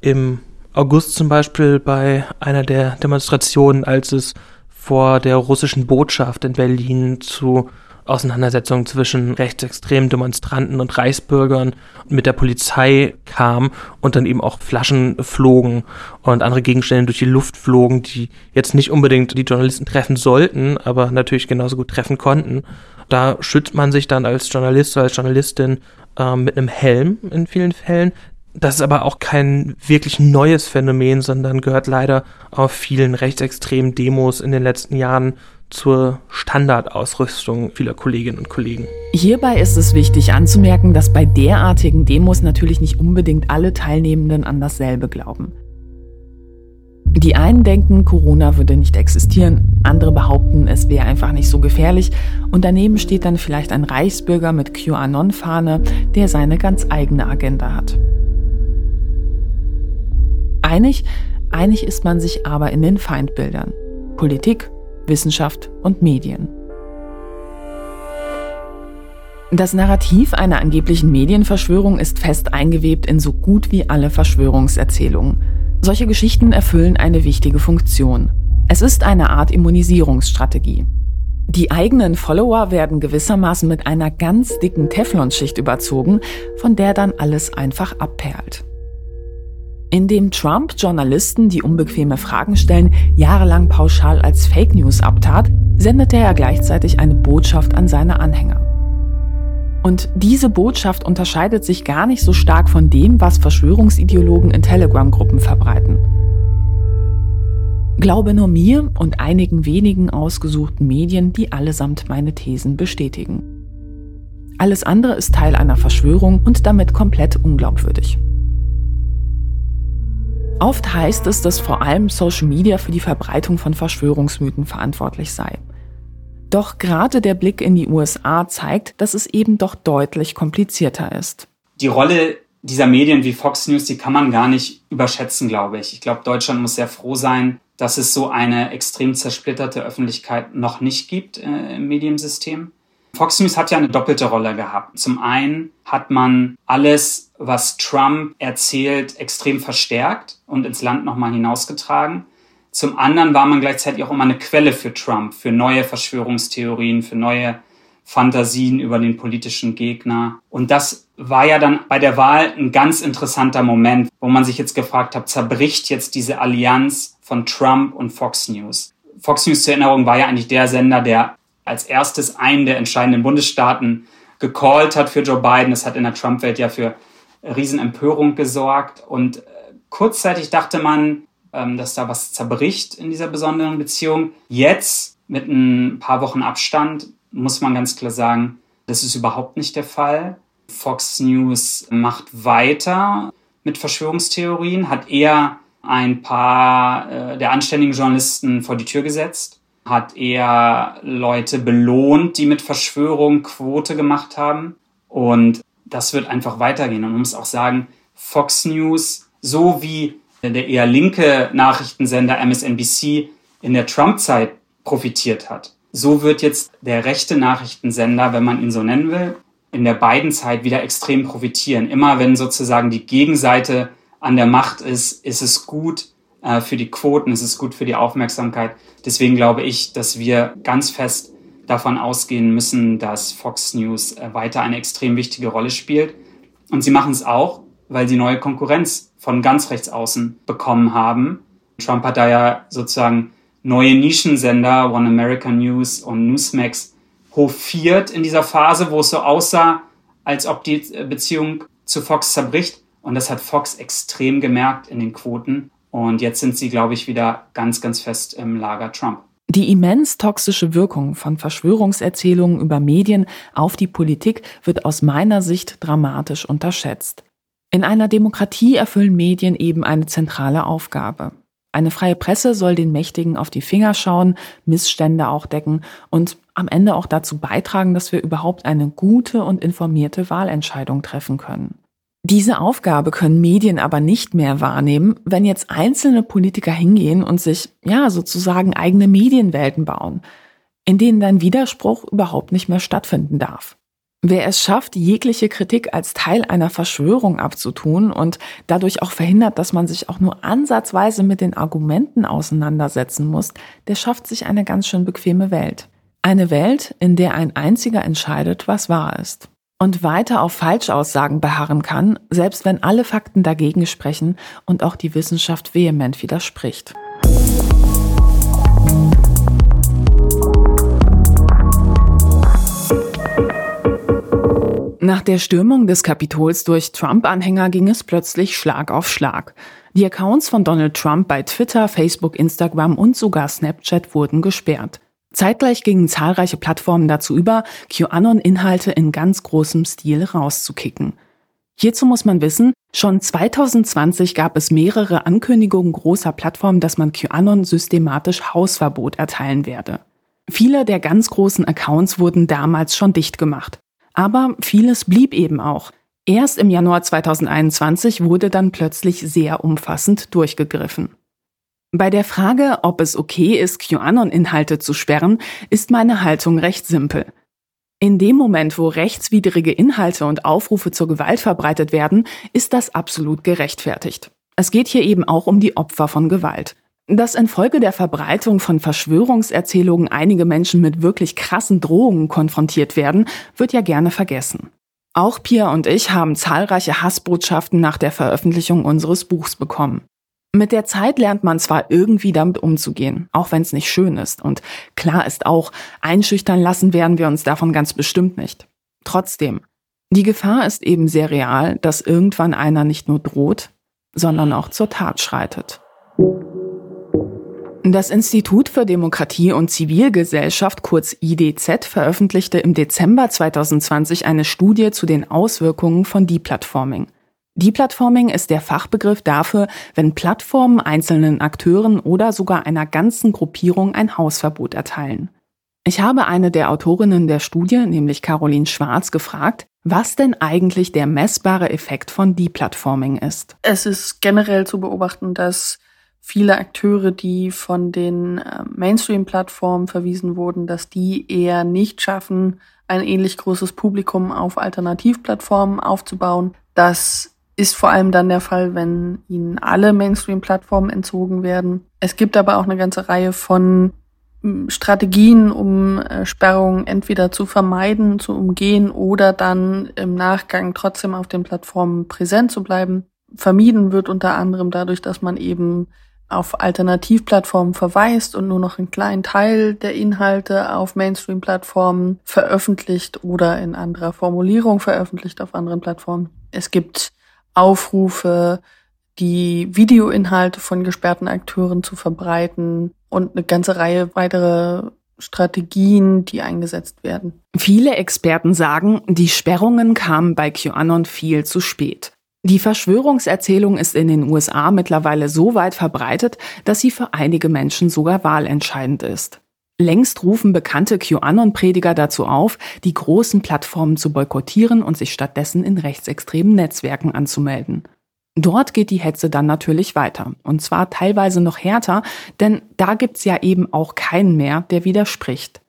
Im August zum Beispiel bei einer der Demonstrationen, als es vor der russischen Botschaft in Berlin zu Auseinandersetzungen zwischen rechtsextremen Demonstranten und Reichsbürgern mit der Polizei kam und dann eben auch Flaschen flogen und andere Gegenstände durch die Luft flogen, die jetzt nicht unbedingt die Journalisten treffen sollten, aber natürlich genauso gut treffen konnten. Da schützt man sich dann als Journalist oder als Journalistin äh, mit einem Helm in vielen Fällen. Das ist aber auch kein wirklich neues Phänomen, sondern gehört leider auf vielen rechtsextremen Demos in den letzten Jahren zur Standardausrüstung vieler Kolleginnen und Kollegen. Hierbei ist es wichtig anzumerken, dass bei derartigen Demos natürlich nicht unbedingt alle Teilnehmenden an dasselbe glauben. Die einen denken, Corona würde nicht existieren, andere behaupten, es wäre einfach nicht so gefährlich und daneben steht dann vielleicht ein Reichsbürger mit QAnon-Fahne, der seine ganz eigene Agenda hat. Einig, einig ist man sich aber in den Feindbildern. Politik, Wissenschaft und Medien. Das Narrativ einer angeblichen Medienverschwörung ist fest eingewebt in so gut wie alle Verschwörungserzählungen. Solche Geschichten erfüllen eine wichtige Funktion. Es ist eine Art Immunisierungsstrategie. Die eigenen Follower werden gewissermaßen mit einer ganz dicken Teflonschicht überzogen, von der dann alles einfach abperlt. Indem Trump Journalisten, die unbequeme Fragen stellen, jahrelang pauschal als Fake News abtat, sendete er gleichzeitig eine Botschaft an seine Anhänger. Und diese Botschaft unterscheidet sich gar nicht so stark von dem, was Verschwörungsideologen in Telegram-Gruppen verbreiten. Glaube nur mir und einigen wenigen ausgesuchten Medien, die allesamt meine Thesen bestätigen. Alles andere ist Teil einer Verschwörung und damit komplett unglaubwürdig. Oft heißt es, dass vor allem Social Media für die Verbreitung von Verschwörungsmythen verantwortlich sei. Doch gerade der Blick in die USA zeigt, dass es eben doch deutlich komplizierter ist. Die Rolle dieser Medien wie Fox News, die kann man gar nicht überschätzen, glaube ich. Ich glaube, Deutschland muss sehr froh sein, dass es so eine extrem zersplitterte Öffentlichkeit noch nicht gibt äh, im Mediensystem. Fox News hat ja eine doppelte Rolle gehabt. Zum einen hat man alles, was Trump erzählt, extrem verstärkt und ins Land nochmal hinausgetragen. Zum anderen war man gleichzeitig auch immer eine Quelle für Trump, für neue Verschwörungstheorien, für neue Fantasien über den politischen Gegner. Und das war ja dann bei der Wahl ein ganz interessanter Moment, wo man sich jetzt gefragt hat, zerbricht jetzt diese Allianz von Trump und Fox News? Fox News zur Erinnerung war ja eigentlich der Sender, der als erstes einen der entscheidenden Bundesstaaten gecallt hat für Joe Biden. Das hat in der Trump-Welt ja für Riesenempörung gesorgt. Und äh, kurzzeitig dachte man, ähm, dass da was zerbricht in dieser besonderen Beziehung. Jetzt, mit ein paar Wochen Abstand, muss man ganz klar sagen, das ist überhaupt nicht der Fall. Fox News macht weiter mit Verschwörungstheorien, hat eher ein paar äh, der anständigen Journalisten vor die Tür gesetzt, hat eher Leute belohnt, die mit Verschwörung Quote gemacht haben. Und das wird einfach weitergehen. Und man muss auch sagen, Fox News, so wie der eher linke Nachrichtensender MSNBC in der Trump-Zeit profitiert hat. So wird jetzt der rechte Nachrichtensender, wenn man ihn so nennen will, in der beiden Zeit wieder extrem profitieren. Immer wenn sozusagen die Gegenseite an der Macht ist, ist es gut äh, für die Quoten, ist es gut für die Aufmerksamkeit. Deswegen glaube ich, dass wir ganz fest davon ausgehen müssen, dass Fox News äh, weiter eine extrem wichtige Rolle spielt. Und sie machen es auch, weil sie neue Konkurrenz von ganz rechts außen bekommen haben. Trump hat da ja sozusagen neue Nischensender, One America News und Newsmax, hofiert in dieser Phase, wo es so aussah, als ob die Beziehung zu Fox zerbricht. Und das hat Fox extrem gemerkt in den Quoten. Und jetzt sind sie, glaube ich, wieder ganz, ganz fest im Lager Trump. Die immens toxische Wirkung von Verschwörungserzählungen über Medien auf die Politik wird aus meiner Sicht dramatisch unterschätzt. In einer Demokratie erfüllen Medien eben eine zentrale Aufgabe. Eine freie Presse soll den Mächtigen auf die Finger schauen, Missstände auch decken und am Ende auch dazu beitragen, dass wir überhaupt eine gute und informierte Wahlentscheidung treffen können. Diese Aufgabe können Medien aber nicht mehr wahrnehmen, wenn jetzt einzelne Politiker hingehen und sich, ja, sozusagen eigene Medienwelten bauen, in denen dein Widerspruch überhaupt nicht mehr stattfinden darf. Wer es schafft, jegliche Kritik als Teil einer Verschwörung abzutun und dadurch auch verhindert, dass man sich auch nur ansatzweise mit den Argumenten auseinandersetzen muss, der schafft sich eine ganz schön bequeme Welt. Eine Welt, in der ein einziger entscheidet, was wahr ist. Und weiter auf Falschaussagen beharren kann, selbst wenn alle Fakten dagegen sprechen und auch die Wissenschaft vehement widerspricht. Nach der Stürmung des Kapitols durch Trump-Anhänger ging es plötzlich Schlag auf Schlag. Die Accounts von Donald Trump bei Twitter, Facebook, Instagram und sogar Snapchat wurden gesperrt. Zeitgleich gingen zahlreiche Plattformen dazu über, QAnon-Inhalte in ganz großem Stil rauszukicken. Hierzu muss man wissen, schon 2020 gab es mehrere Ankündigungen großer Plattformen, dass man QAnon systematisch Hausverbot erteilen werde. Viele der ganz großen Accounts wurden damals schon dicht gemacht. Aber vieles blieb eben auch. Erst im Januar 2021 wurde dann plötzlich sehr umfassend durchgegriffen. Bei der Frage, ob es okay ist, QAnon-Inhalte zu sperren, ist meine Haltung recht simpel. In dem Moment, wo rechtswidrige Inhalte und Aufrufe zur Gewalt verbreitet werden, ist das absolut gerechtfertigt. Es geht hier eben auch um die Opfer von Gewalt. Dass infolge der Verbreitung von Verschwörungserzählungen einige Menschen mit wirklich krassen Drohungen konfrontiert werden, wird ja gerne vergessen. Auch Pia und ich haben zahlreiche Hassbotschaften nach der Veröffentlichung unseres Buchs bekommen. Mit der Zeit lernt man zwar irgendwie damit umzugehen, auch wenn es nicht schön ist. Und klar ist auch, einschüchtern lassen werden wir uns davon ganz bestimmt nicht. Trotzdem, die Gefahr ist eben sehr real, dass irgendwann einer nicht nur droht, sondern auch zur Tat schreitet. Das Institut für Demokratie und Zivilgesellschaft, kurz IDZ, veröffentlichte im Dezember 2020 eine Studie zu den Auswirkungen von Deplatforming. Deplatforming ist der Fachbegriff dafür, wenn Plattformen einzelnen Akteuren oder sogar einer ganzen Gruppierung ein Hausverbot erteilen. Ich habe eine der Autorinnen der Studie, nämlich Caroline Schwarz, gefragt, was denn eigentlich der messbare Effekt von Deplatforming ist. Es ist generell zu beobachten, dass viele Akteure, die von den äh, Mainstream-Plattformen verwiesen wurden, dass die eher nicht schaffen, ein ähnlich großes Publikum auf Alternativplattformen aufzubauen. Das ist vor allem dann der Fall, wenn ihnen alle Mainstream-Plattformen entzogen werden. Es gibt aber auch eine ganze Reihe von hm, Strategien, um äh, Sperrungen entweder zu vermeiden, zu umgehen oder dann im Nachgang trotzdem auf den Plattformen präsent zu bleiben. Vermieden wird unter anderem dadurch, dass man eben auf Alternativplattformen verweist und nur noch einen kleinen Teil der Inhalte auf Mainstream-Plattformen veröffentlicht oder in anderer Formulierung veröffentlicht auf anderen Plattformen. Es gibt Aufrufe, die Videoinhalte von gesperrten Akteuren zu verbreiten und eine ganze Reihe weitere Strategien, die eingesetzt werden. Viele Experten sagen, die Sperrungen kamen bei QAnon viel zu spät. Die Verschwörungserzählung ist in den USA mittlerweile so weit verbreitet, dass sie für einige Menschen sogar wahlentscheidend ist. Längst rufen bekannte QAnon-Prediger dazu auf, die großen Plattformen zu boykottieren und sich stattdessen in rechtsextremen Netzwerken anzumelden. Dort geht die Hetze dann natürlich weiter. Und zwar teilweise noch härter, denn da gibt's ja eben auch keinen mehr, der widerspricht.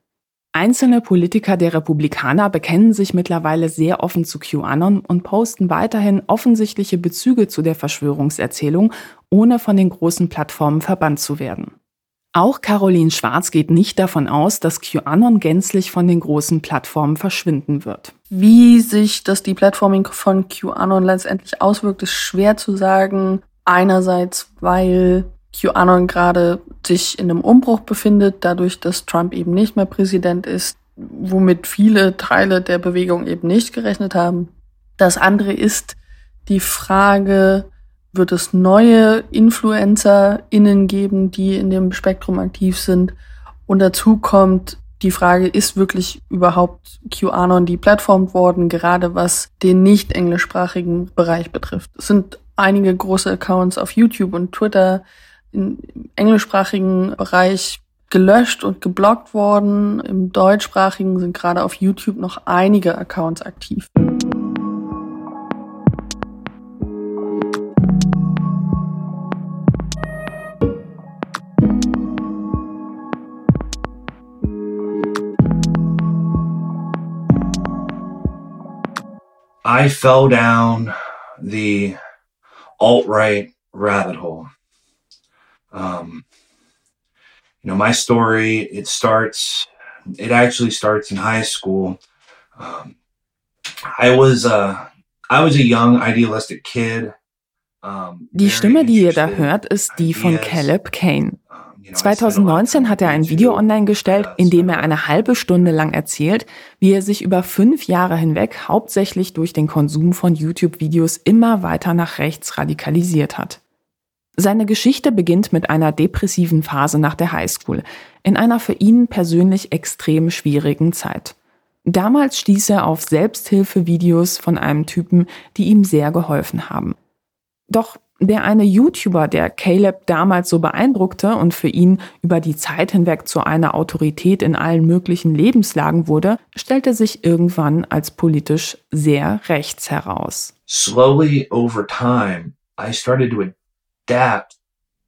Einzelne Politiker der Republikaner bekennen sich mittlerweile sehr offen zu QAnon und posten weiterhin offensichtliche Bezüge zu der Verschwörungserzählung, ohne von den großen Plattformen verbannt zu werden. Auch Caroline Schwarz geht nicht davon aus, dass QAnon gänzlich von den großen Plattformen verschwinden wird. Wie sich das Deplatforming von QAnon letztendlich auswirkt, ist schwer zu sagen. Einerseits, weil QAnon gerade sich in einem Umbruch befindet, dadurch, dass Trump eben nicht mehr Präsident ist, womit viele Teile der Bewegung eben nicht gerechnet haben. Das andere ist die Frage, wird es neue InfluencerInnen geben, die in dem Spektrum aktiv sind? Und dazu kommt die Frage, ist wirklich überhaupt QAnon deplatformt worden, gerade was den nicht englischsprachigen Bereich betrifft? Es sind einige große Accounts auf YouTube und Twitter, im englischsprachigen Bereich gelöscht und geblockt worden. Im deutschsprachigen sind gerade auf YouTube noch einige Accounts aktiv. I fell down the alt-right rabbit hole. Um, you know, my story, it starts, it actually starts in high school. Um, I was, uh, I was a young idealistic kid. Um Die Stimme, die ihr da hört, ist die von Caleb Kane. 2019 hat er ein Video online gestellt, in dem er eine halbe Stunde lang erzählt, wie er sich über fünf Jahre hinweg hauptsächlich durch den Konsum von YouTube-Videos immer weiter nach rechts radikalisiert hat. Seine Geschichte beginnt mit einer depressiven Phase nach der Highschool, in einer für ihn persönlich extrem schwierigen Zeit. Damals stieß er auf Selbsthilfevideos von einem Typen, die ihm sehr geholfen haben. Doch der eine YouTuber, der Caleb damals so beeindruckte und für ihn über die Zeit hinweg zu einer Autorität in allen möglichen Lebenslagen wurde, stellte sich irgendwann als politisch sehr rechts heraus. Slowly over time, I started to adapt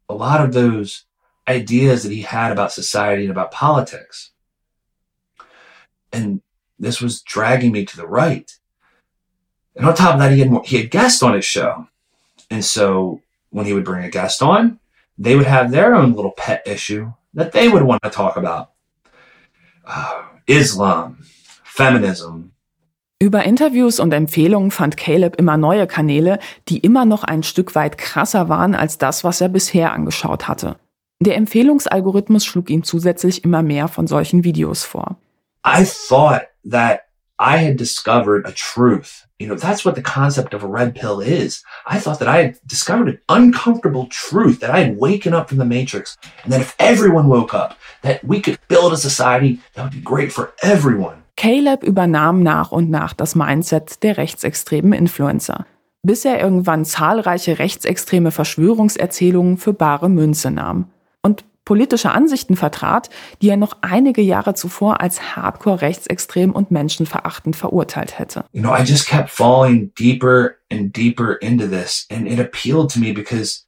a lot of those ideas that he had about society and about politics. And this was dragging me to the right. And on top of that, he had more, he had guests on his show. And so when he would bring a guest on, they would have their own little pet issue that they would want to talk about. Uh, Islam, Feminism. Über Interviews und Empfehlungen fand Caleb immer neue Kanäle, die immer noch ein Stück weit krasser waren als das, was er bisher angeschaut hatte. Der Empfehlungsalgorithmus schlug ihm zusätzlich immer mehr von solchen Videos vor. I thought that I had discovered a truth. You know, that's what the concept of a red pill is. I thought that I had discovered an uncomfortable truth, that I had waken up from the matrix, and that if everyone woke up, that we could build a society that would be great for everyone. Caleb übernahm nach und nach das Mindset der rechtsextremen Influencer, bis er irgendwann zahlreiche rechtsextreme Verschwörungserzählungen für bare Münze nahm. Politische Ansichten vertrat, die er noch einige Jahre zuvor als hardcore rechtsextrem und menschenverachtend verurteilt hätte. You know, I just kept falling deeper and deeper into this and it appealed to me because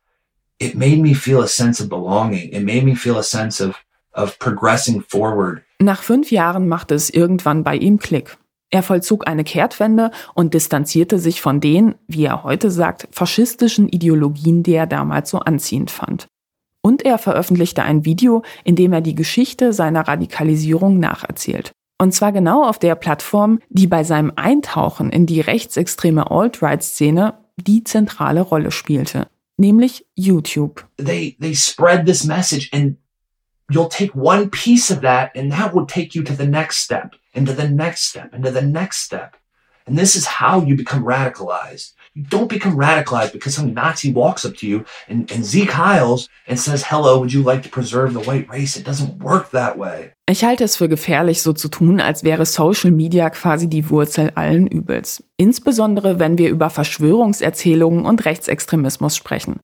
it made me feel a sense of belonging. It made me feel a sense of of progressing forward. Nach fünf Jahren machte es irgendwann bei ihm Klick. Er vollzog eine Kehrtwende und distanzierte sich von den, wie er heute sagt, faschistischen Ideologien, die er damals so anziehend fand. Und er veröffentlichte ein Video, in dem er die Geschichte seiner Radikalisierung nacherzählt. Und zwar genau auf der Plattform, die bei seinem Eintauchen in die rechtsextreme Alt-Right-Szene die zentrale Rolle spielte, nämlich YouTube. They they spread this message and you'll take one piece of that and that will take you to the next step, into the next step, into the next step. And this is how you become radicalized. Don't become radicalized because some Nazi walks up to you and, and Zeke Hiles and says, hello, would you like to preserve the white race? It doesn't work that way. Ich halte es für gefährlich, so zu tun, als wäre Social Media quasi die Wurzel allen Übels. Insbesondere, wenn wir über Verschwörungserzählungen und Rechtsextremismus sprechen.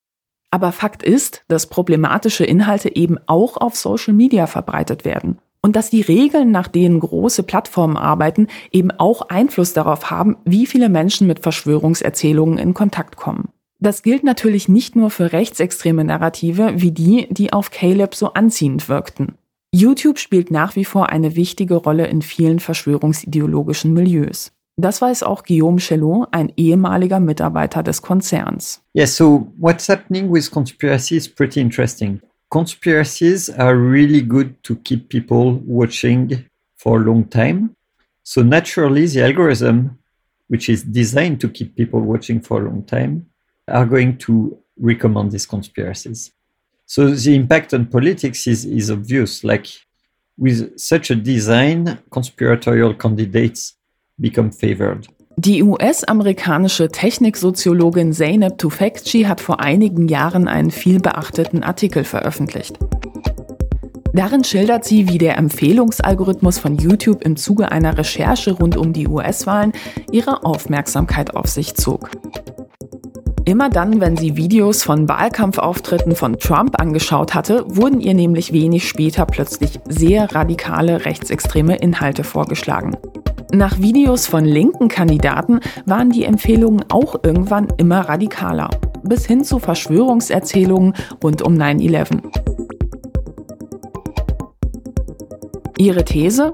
Aber Fakt ist, dass problematische Inhalte eben auch auf Social Media verbreitet werden und dass die Regeln, nach denen große Plattformen arbeiten, eben auch Einfluss darauf haben, wie viele Menschen mit Verschwörungserzählungen in Kontakt kommen. Das gilt natürlich nicht nur für rechtsextreme Narrative wie die, die auf Caleb so anziehend wirkten. YouTube spielt nach wie vor eine wichtige Rolle in vielen verschwörungsideologischen Milieus. Das weiß auch Guillaume Chelot, ein ehemaliger Mitarbeiter des Konzerns. Yeah, so what's happening with conspiracy is pretty interesting. Conspiracies are really good to keep people watching for a long time. So naturally, the algorithm, which is designed to keep people watching for a long time, are going to recommend these conspiracies. So the impact on politics is, is obvious. Like with such a design, conspiratorial candidates become favored. Die US-amerikanische Techniksoziologin Zeynep Tufekci hat vor einigen Jahren einen vielbeachteten Artikel veröffentlicht. Darin schildert sie, wie der Empfehlungsalgorithmus von YouTube im Zuge einer Recherche rund um die US-Wahlen ihre Aufmerksamkeit auf sich zog. Immer dann, wenn sie Videos von Wahlkampfauftritten von Trump angeschaut hatte, wurden ihr nämlich wenig später plötzlich sehr radikale rechtsextreme Inhalte vorgeschlagen. Nach Videos von linken Kandidaten waren die Empfehlungen auch irgendwann immer radikaler, bis hin zu Verschwörungserzählungen rund um 9-11. Ihre These?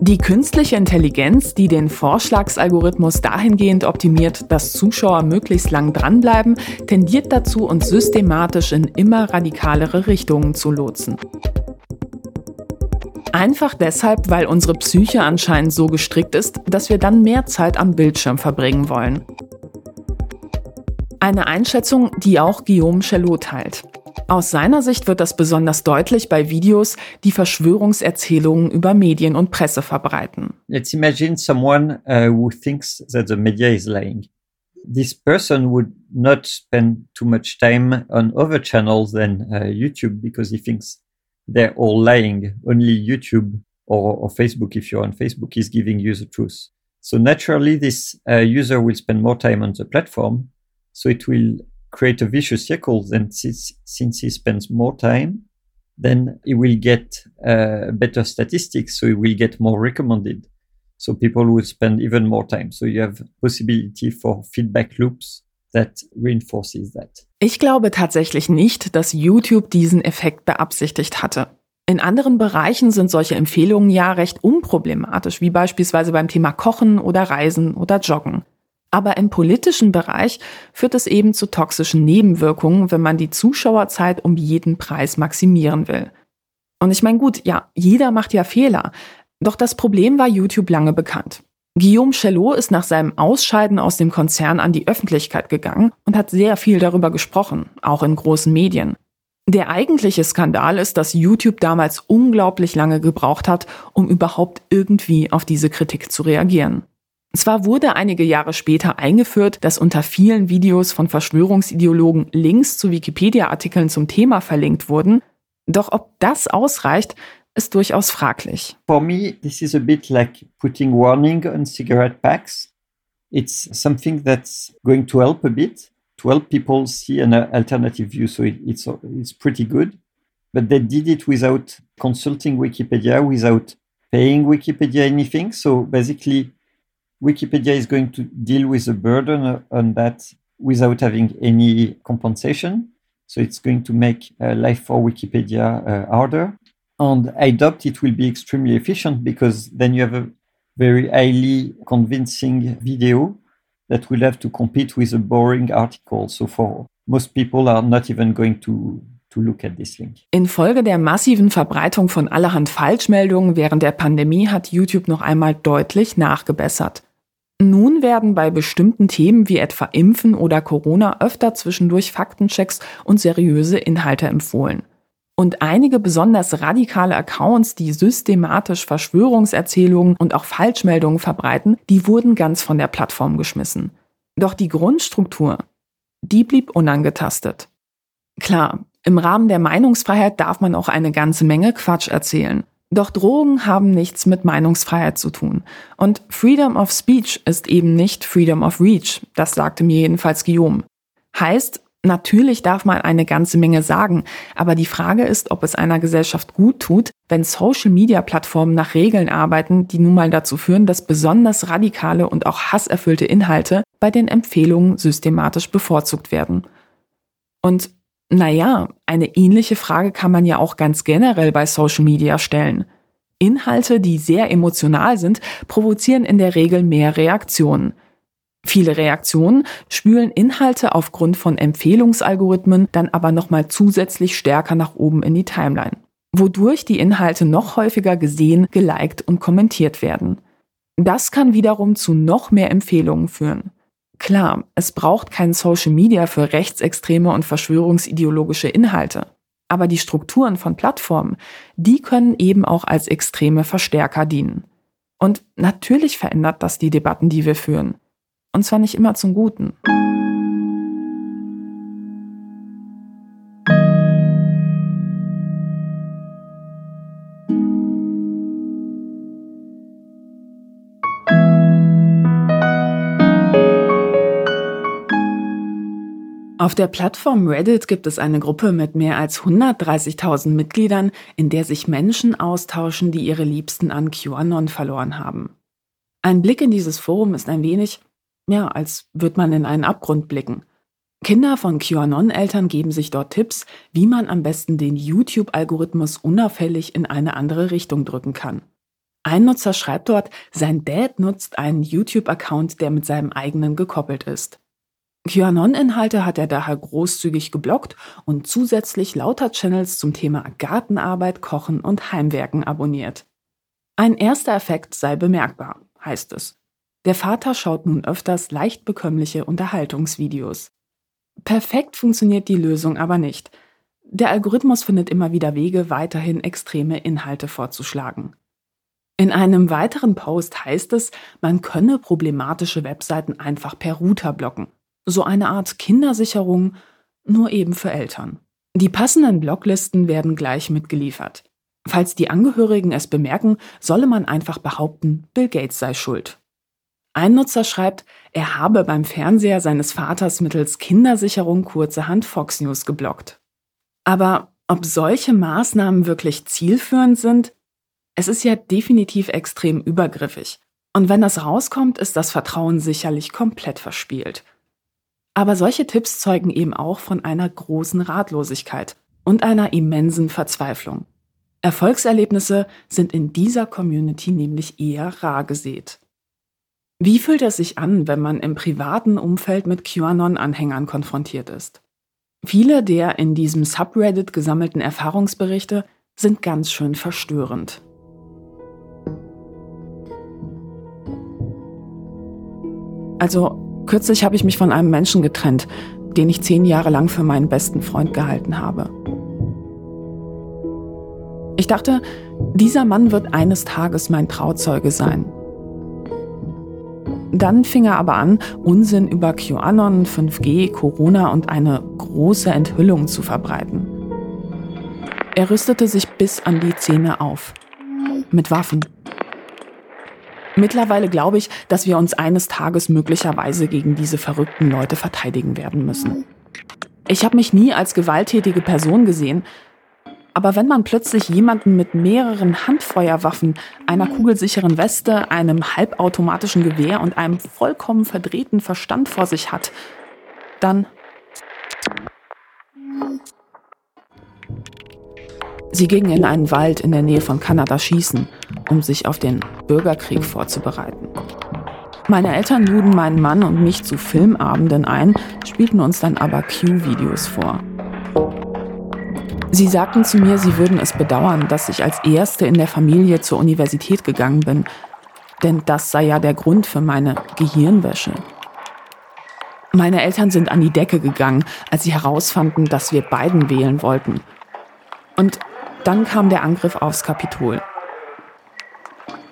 Die künstliche Intelligenz, die den Vorschlagsalgorithmus dahingehend optimiert, dass Zuschauer möglichst lang dranbleiben, tendiert dazu, uns systematisch in immer radikalere Richtungen zu lotsen. Einfach deshalb, weil unsere Psyche anscheinend so gestrickt ist, dass wir dann mehr Zeit am Bildschirm verbringen wollen. Eine Einschätzung, die auch Guillaume Chelot teilt. Aus seiner Sicht wird das besonders deutlich bei Videos, die Verschwörungserzählungen über Medien und Presse verbreiten. Let's imagine someone uh, who thinks that the media is lying. This person would not spend too much time on other channels than uh, YouTube because he thinks they're all lying. Only YouTube or, or, Facebook, if you're on Facebook, is giving you the truth. So naturally, this uh, user will spend more time on the platform. So it will create a vicious cycle. Then since, since he spends more time, then he will get uh, better statistics. So he will get more recommended. So people will spend even more time. So you have possibility for feedback loops that reinforces that. Ich glaube tatsächlich nicht, dass YouTube diesen Effekt beabsichtigt hatte. In anderen Bereichen sind solche Empfehlungen ja recht unproblematisch, wie beispielsweise beim Thema Kochen oder Reisen oder Joggen. Aber im politischen Bereich führt es eben zu toxischen Nebenwirkungen, wenn man die Zuschauerzeit um jeden Preis maximieren will. Und ich meine, gut, ja, jeder macht ja Fehler. Doch das Problem war YouTube lange bekannt. Guillaume Chelot ist nach seinem Ausscheiden aus dem Konzern an die Öffentlichkeit gegangen und hat sehr viel darüber gesprochen, auch in großen Medien. Der eigentliche Skandal ist, dass YouTube damals unglaublich lange gebraucht hat, um überhaupt irgendwie auf diese Kritik zu reagieren. Zwar wurde einige Jahre später eingeführt, dass unter vielen Videos von Verschwörungsideologen Links zu Wikipedia-Artikeln zum Thema verlinkt wurden, doch ob das ausreicht, ist durchaus fraglich. For me, this is a bit like putting warning on cigarette packs. It's something that's going to help a bit, 12 people see an alternative view, so it, it's, it's pretty good. But they did it without consulting Wikipedia, without paying Wikipedia anything. So basically, Wikipedia is going to deal with the burden on that without having any compensation. So it's going to make uh, life for Wikipedia uh, harder. And I doubt it will be extremely efficient because then you have a very highly convincing video that will have to compete with a boring article. So for most people are not even going to. Infolge der massiven Verbreitung von allerhand Falschmeldungen während der Pandemie hat YouTube noch einmal deutlich nachgebessert. Nun werden bei bestimmten Themen wie etwa Impfen oder Corona öfter zwischendurch Faktenchecks und seriöse Inhalte empfohlen. Und einige besonders radikale Accounts, die systematisch Verschwörungserzählungen und auch Falschmeldungen verbreiten, die wurden ganz von der Plattform geschmissen. Doch die Grundstruktur, die blieb unangetastet. Klar, im Rahmen der Meinungsfreiheit darf man auch eine ganze Menge Quatsch erzählen. Doch Drogen haben nichts mit Meinungsfreiheit zu tun. Und Freedom of Speech ist eben nicht Freedom of Reach, das sagte mir jedenfalls Guillaume. Heißt, Natürlich darf man eine ganze Menge sagen, aber die Frage ist, ob es einer Gesellschaft gut tut, wenn Social-Media-Plattformen nach Regeln arbeiten, die nun mal dazu führen, dass besonders radikale und auch hasserfüllte Inhalte bei den Empfehlungen systematisch bevorzugt werden. Und naja, eine ähnliche Frage kann man ja auch ganz generell bei Social Media stellen. Inhalte, die sehr emotional sind, provozieren in der Regel mehr Reaktionen. Viele Reaktionen spülen Inhalte aufgrund von Empfehlungsalgorithmen dann aber nochmal zusätzlich stärker nach oben in die Timeline, wodurch die Inhalte noch häufiger gesehen, geliked und kommentiert werden. Das kann wiederum zu noch mehr Empfehlungen führen. Klar, es braucht kein Social Media für rechtsextreme und verschwörungsideologische Inhalte. Aber die Strukturen von Plattformen, die können eben auch als extreme Verstärker dienen. Und natürlich verändert das die Debatten, die wir führen. Und zwar nicht immer zum Guten. Auf der Plattform Reddit gibt es eine Gruppe mit mehr als 130.000 Mitgliedern, in der sich Menschen austauschen, die ihre Liebsten an QAnon verloren haben. Ein Blick in dieses Forum ist ein wenig, ja, als würde man in einen Abgrund blicken. Kinder von QAnon-Eltern geben sich dort Tipps, wie man am besten den YouTube-Algorithmus unauffällig in eine andere Richtung drücken kann. Ein Nutzer schreibt dort, sein Dad nutzt einen YouTube-Account, der mit seinem eigenen gekoppelt ist. QAnon-Inhalte hat er daher großzügig geblockt und zusätzlich lauter Channels zum Thema Gartenarbeit, Kochen und Heimwerken abonniert. Ein erster Effekt sei bemerkbar, heißt es. Der Vater schaut nun öfters leicht bekömmliche Unterhaltungsvideos. Perfekt funktioniert die Lösung aber nicht. Der Algorithmus findet immer wieder Wege, weiterhin extreme Inhalte vorzuschlagen. In einem weiteren Post heißt es, man könne problematische Webseiten einfach per Router blocken. So eine Art Kindersicherung, nur eben für Eltern. Die passenden Blocklisten werden gleich mitgeliefert. Falls die Angehörigen es bemerken, solle man einfach behaupten, Bill Gates sei schuld. Ein Nutzer schreibt, er habe beim Fernseher seines Vaters mittels Kindersicherung kurzerhand Fox News geblockt. Aber ob solche Maßnahmen wirklich zielführend sind? Es ist ja definitiv extrem übergriffig. Und wenn das rauskommt, ist das Vertrauen sicherlich komplett verspielt. Aber solche Tipps zeugen eben auch von einer großen Ratlosigkeit und einer immensen Verzweiflung. Erfolgserlebnisse sind in dieser Community nämlich eher rar gesät. Wie fühlt es sich an, wenn man im privaten Umfeld mit QAnon-Anhängern konfrontiert ist? Viele der in diesem Subreddit gesammelten Erfahrungsberichte sind ganz schön verstörend. Also, kürzlich habe ich mich von einem Menschen getrennt, den ich zehn Jahre lang für meinen besten Freund gehalten habe. Ich dachte, dieser Mann wird eines Tages mein Trauzeuge sein. Dann fing er aber an, Unsinn über QAnon, 5G, Corona und eine große Enthüllung zu verbreiten. Er rüstete sich bis an die Zähne auf. Mit Waffen. Mittlerweile glaube ich, dass wir uns eines Tages möglicherweise gegen diese verrückten Leute verteidigen werden müssen. Ich habe mich nie als gewalttätige Person gesehen, aber wenn man plötzlich jemanden mit mehreren Handfeuerwaffen, einer kugelsicheren Weste, einem halbautomatischen Gewehr und einem vollkommen verdrehten Verstand vor sich hat, dann... Sie gingen in einen Wald in der Nähe von Kanada schießen, um sich auf den Bürgerkrieg vorzubereiten. Meine Eltern luden meinen Mann und mich zu Filmabenden ein, spielten uns dann aber Q-Videos vor. Sie sagten zu mir, sie würden es bedauern, dass ich als Erste in der Familie zur Universität gegangen bin, denn das sei ja der Grund für meine Gehirnwäsche. Meine Eltern sind an die Decke gegangen, als sie herausfanden, dass wir beiden wählen wollten. Und dann kam der Angriff aufs Kapitol.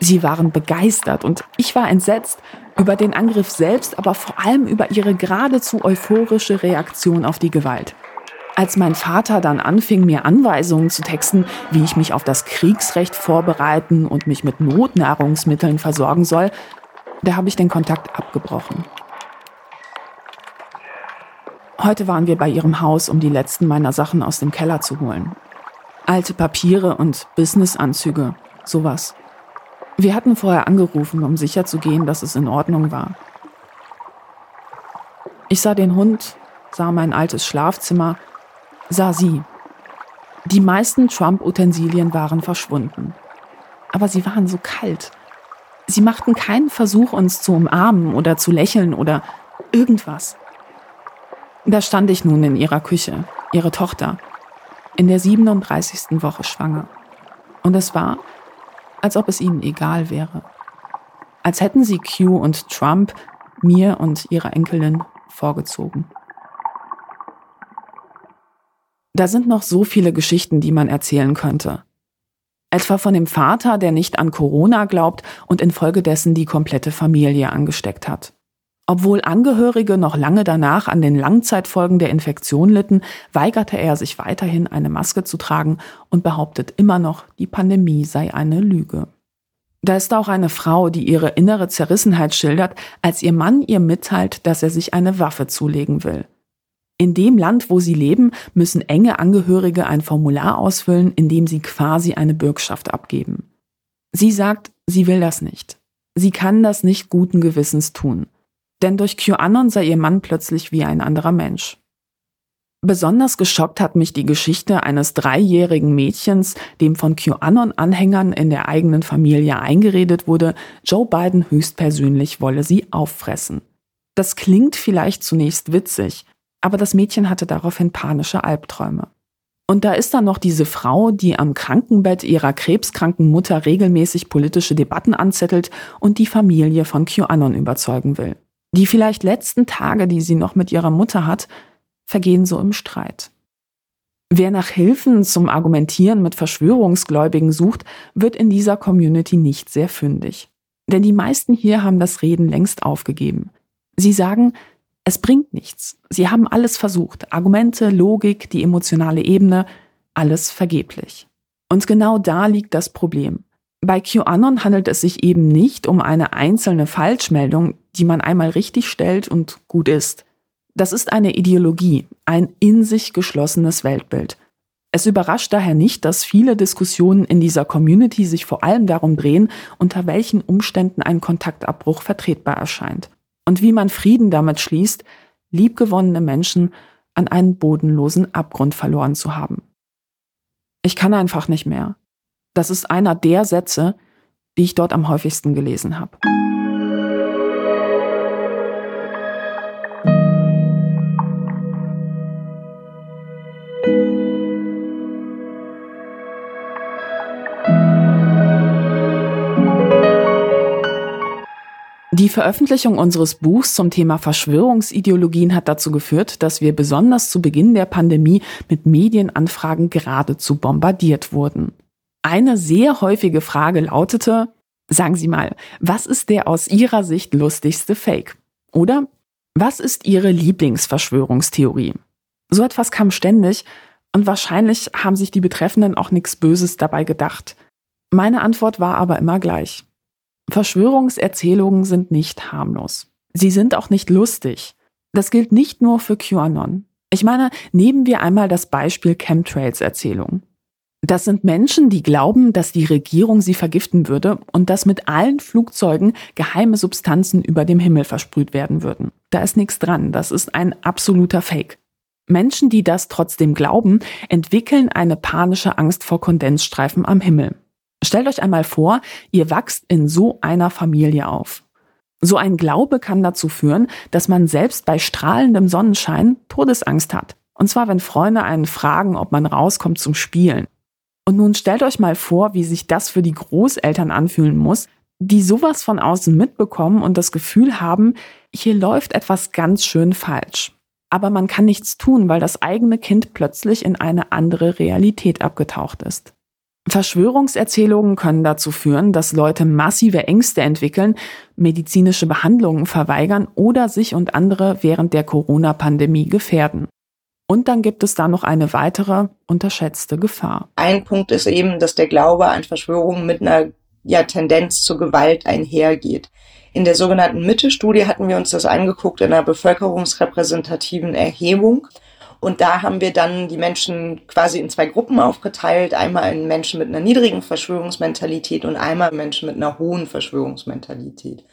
Sie waren begeistert und ich war entsetzt über den Angriff selbst, aber vor allem über ihre geradezu euphorische Reaktion auf die Gewalt. Als mein Vater dann anfing, mir Anweisungen zu texten, wie ich mich auf das Kriegsrecht vorbereiten und mich mit Notnahrungsmitteln versorgen soll, da habe ich den Kontakt abgebrochen. Heute waren wir bei ihrem Haus, um die letzten meiner Sachen aus dem Keller zu holen. Alte Papiere und Businessanzüge, sowas. Wir hatten vorher angerufen, um sicherzugehen, dass es in Ordnung war. Ich sah den Hund, sah mein altes Schlafzimmer sah sie. Die meisten Trump-Utensilien waren verschwunden. Aber sie waren so kalt. Sie machten keinen Versuch, uns zu umarmen oder zu lächeln oder irgendwas. Da stand ich nun in ihrer Küche, ihre Tochter, in der 37. Woche schwanger. Und es war, als ob es ihnen egal wäre. Als hätten sie Q und Trump mir und ihrer Enkelin vorgezogen. Da sind noch so viele Geschichten, die man erzählen könnte. Etwa von dem Vater, der nicht an Corona glaubt und infolgedessen die komplette Familie angesteckt hat. Obwohl Angehörige noch lange danach an den Langzeitfolgen der Infektion litten, weigerte er sich weiterhin eine Maske zu tragen und behauptet immer noch, die Pandemie sei eine Lüge. Da ist auch eine Frau, die ihre innere Zerrissenheit schildert, als ihr Mann ihr mitteilt, dass er sich eine Waffe zulegen will. In dem Land, wo sie leben, müssen enge Angehörige ein Formular ausfüllen, in dem sie quasi eine Bürgschaft abgeben. Sie sagt, sie will das nicht. Sie kann das nicht guten Gewissens tun. Denn durch QAnon sei ihr Mann plötzlich wie ein anderer Mensch. Besonders geschockt hat mich die Geschichte eines dreijährigen Mädchens, dem von QAnon-Anhängern in der eigenen Familie eingeredet wurde, Joe Biden höchstpersönlich wolle sie auffressen. Das klingt vielleicht zunächst witzig, aber das Mädchen hatte daraufhin panische Albträume. Und da ist dann noch diese Frau, die am Krankenbett ihrer krebskranken Mutter regelmäßig politische Debatten anzettelt und die Familie von QAnon überzeugen will. Die vielleicht letzten Tage, die sie noch mit ihrer Mutter hat, vergehen so im Streit. Wer nach Hilfen zum Argumentieren mit Verschwörungsgläubigen sucht, wird in dieser Community nicht sehr fündig. Denn die meisten hier haben das Reden längst aufgegeben. Sie sagen, es bringt nichts. Sie haben alles versucht. Argumente, Logik, die emotionale Ebene, alles vergeblich. Und genau da liegt das Problem. Bei QAnon handelt es sich eben nicht um eine einzelne Falschmeldung, die man einmal richtig stellt und gut ist. Das ist eine Ideologie, ein in sich geschlossenes Weltbild. Es überrascht daher nicht, dass viele Diskussionen in dieser Community sich vor allem darum drehen, unter welchen Umständen ein Kontaktabbruch vertretbar erscheint und wie man Frieden damit schließt, liebgewonnene Menschen an einen bodenlosen Abgrund verloren zu haben. Ich kann einfach nicht mehr. Das ist einer der Sätze, die ich dort am häufigsten gelesen habe. Die Veröffentlichung unseres Buchs zum Thema Verschwörungsideologien hat dazu geführt, dass wir besonders zu Beginn der Pandemie mit Medienanfragen geradezu bombardiert wurden. Eine sehr häufige Frage lautete, sagen Sie mal, was ist der aus Ihrer Sicht lustigste Fake? Oder was ist Ihre Lieblingsverschwörungstheorie? So etwas kam ständig und wahrscheinlich haben sich die Betreffenden auch nichts Böses dabei gedacht. Meine Antwort war aber immer gleich. Verschwörungserzählungen sind nicht harmlos. Sie sind auch nicht lustig. Das gilt nicht nur für QAnon. Ich meine, nehmen wir einmal das Beispiel Chemtrails-Erzählung. Das sind Menschen, die glauben, dass die Regierung sie vergiften würde und dass mit allen Flugzeugen geheime Substanzen über dem Himmel versprüht werden würden. Da ist nichts dran, das ist ein absoluter Fake. Menschen, die das trotzdem glauben, entwickeln eine panische Angst vor Kondensstreifen am Himmel. Stellt euch einmal vor, ihr wachst in so einer Familie auf. So ein Glaube kann dazu führen, dass man selbst bei strahlendem Sonnenschein Todesangst hat. Und zwar, wenn Freunde einen fragen, ob man rauskommt zum Spielen. Und nun stellt euch mal vor, wie sich das für die Großeltern anfühlen muss, die sowas von außen mitbekommen und das Gefühl haben, hier läuft etwas ganz schön falsch. Aber man kann nichts tun, weil das eigene Kind plötzlich in eine andere Realität abgetaucht ist. Verschwörungserzählungen können dazu führen, dass Leute massive Ängste entwickeln, medizinische Behandlungen verweigern oder sich und andere während der Corona-Pandemie gefährden. Und dann gibt es da noch eine weitere unterschätzte Gefahr. Ein Punkt ist eben, dass der Glaube an Verschwörungen mit einer ja, Tendenz zur Gewalt einhergeht. In der sogenannten Mitte-Studie hatten wir uns das angeguckt in einer bevölkerungsrepräsentativen Erhebung. Und da haben wir dann die Menschen quasi in zwei Gruppen aufgeteilt. Einmal in Menschen mit einer niedrigen Verschwörungsmentalität und einmal Menschen mit einer hohen Verschwörungsmentalität.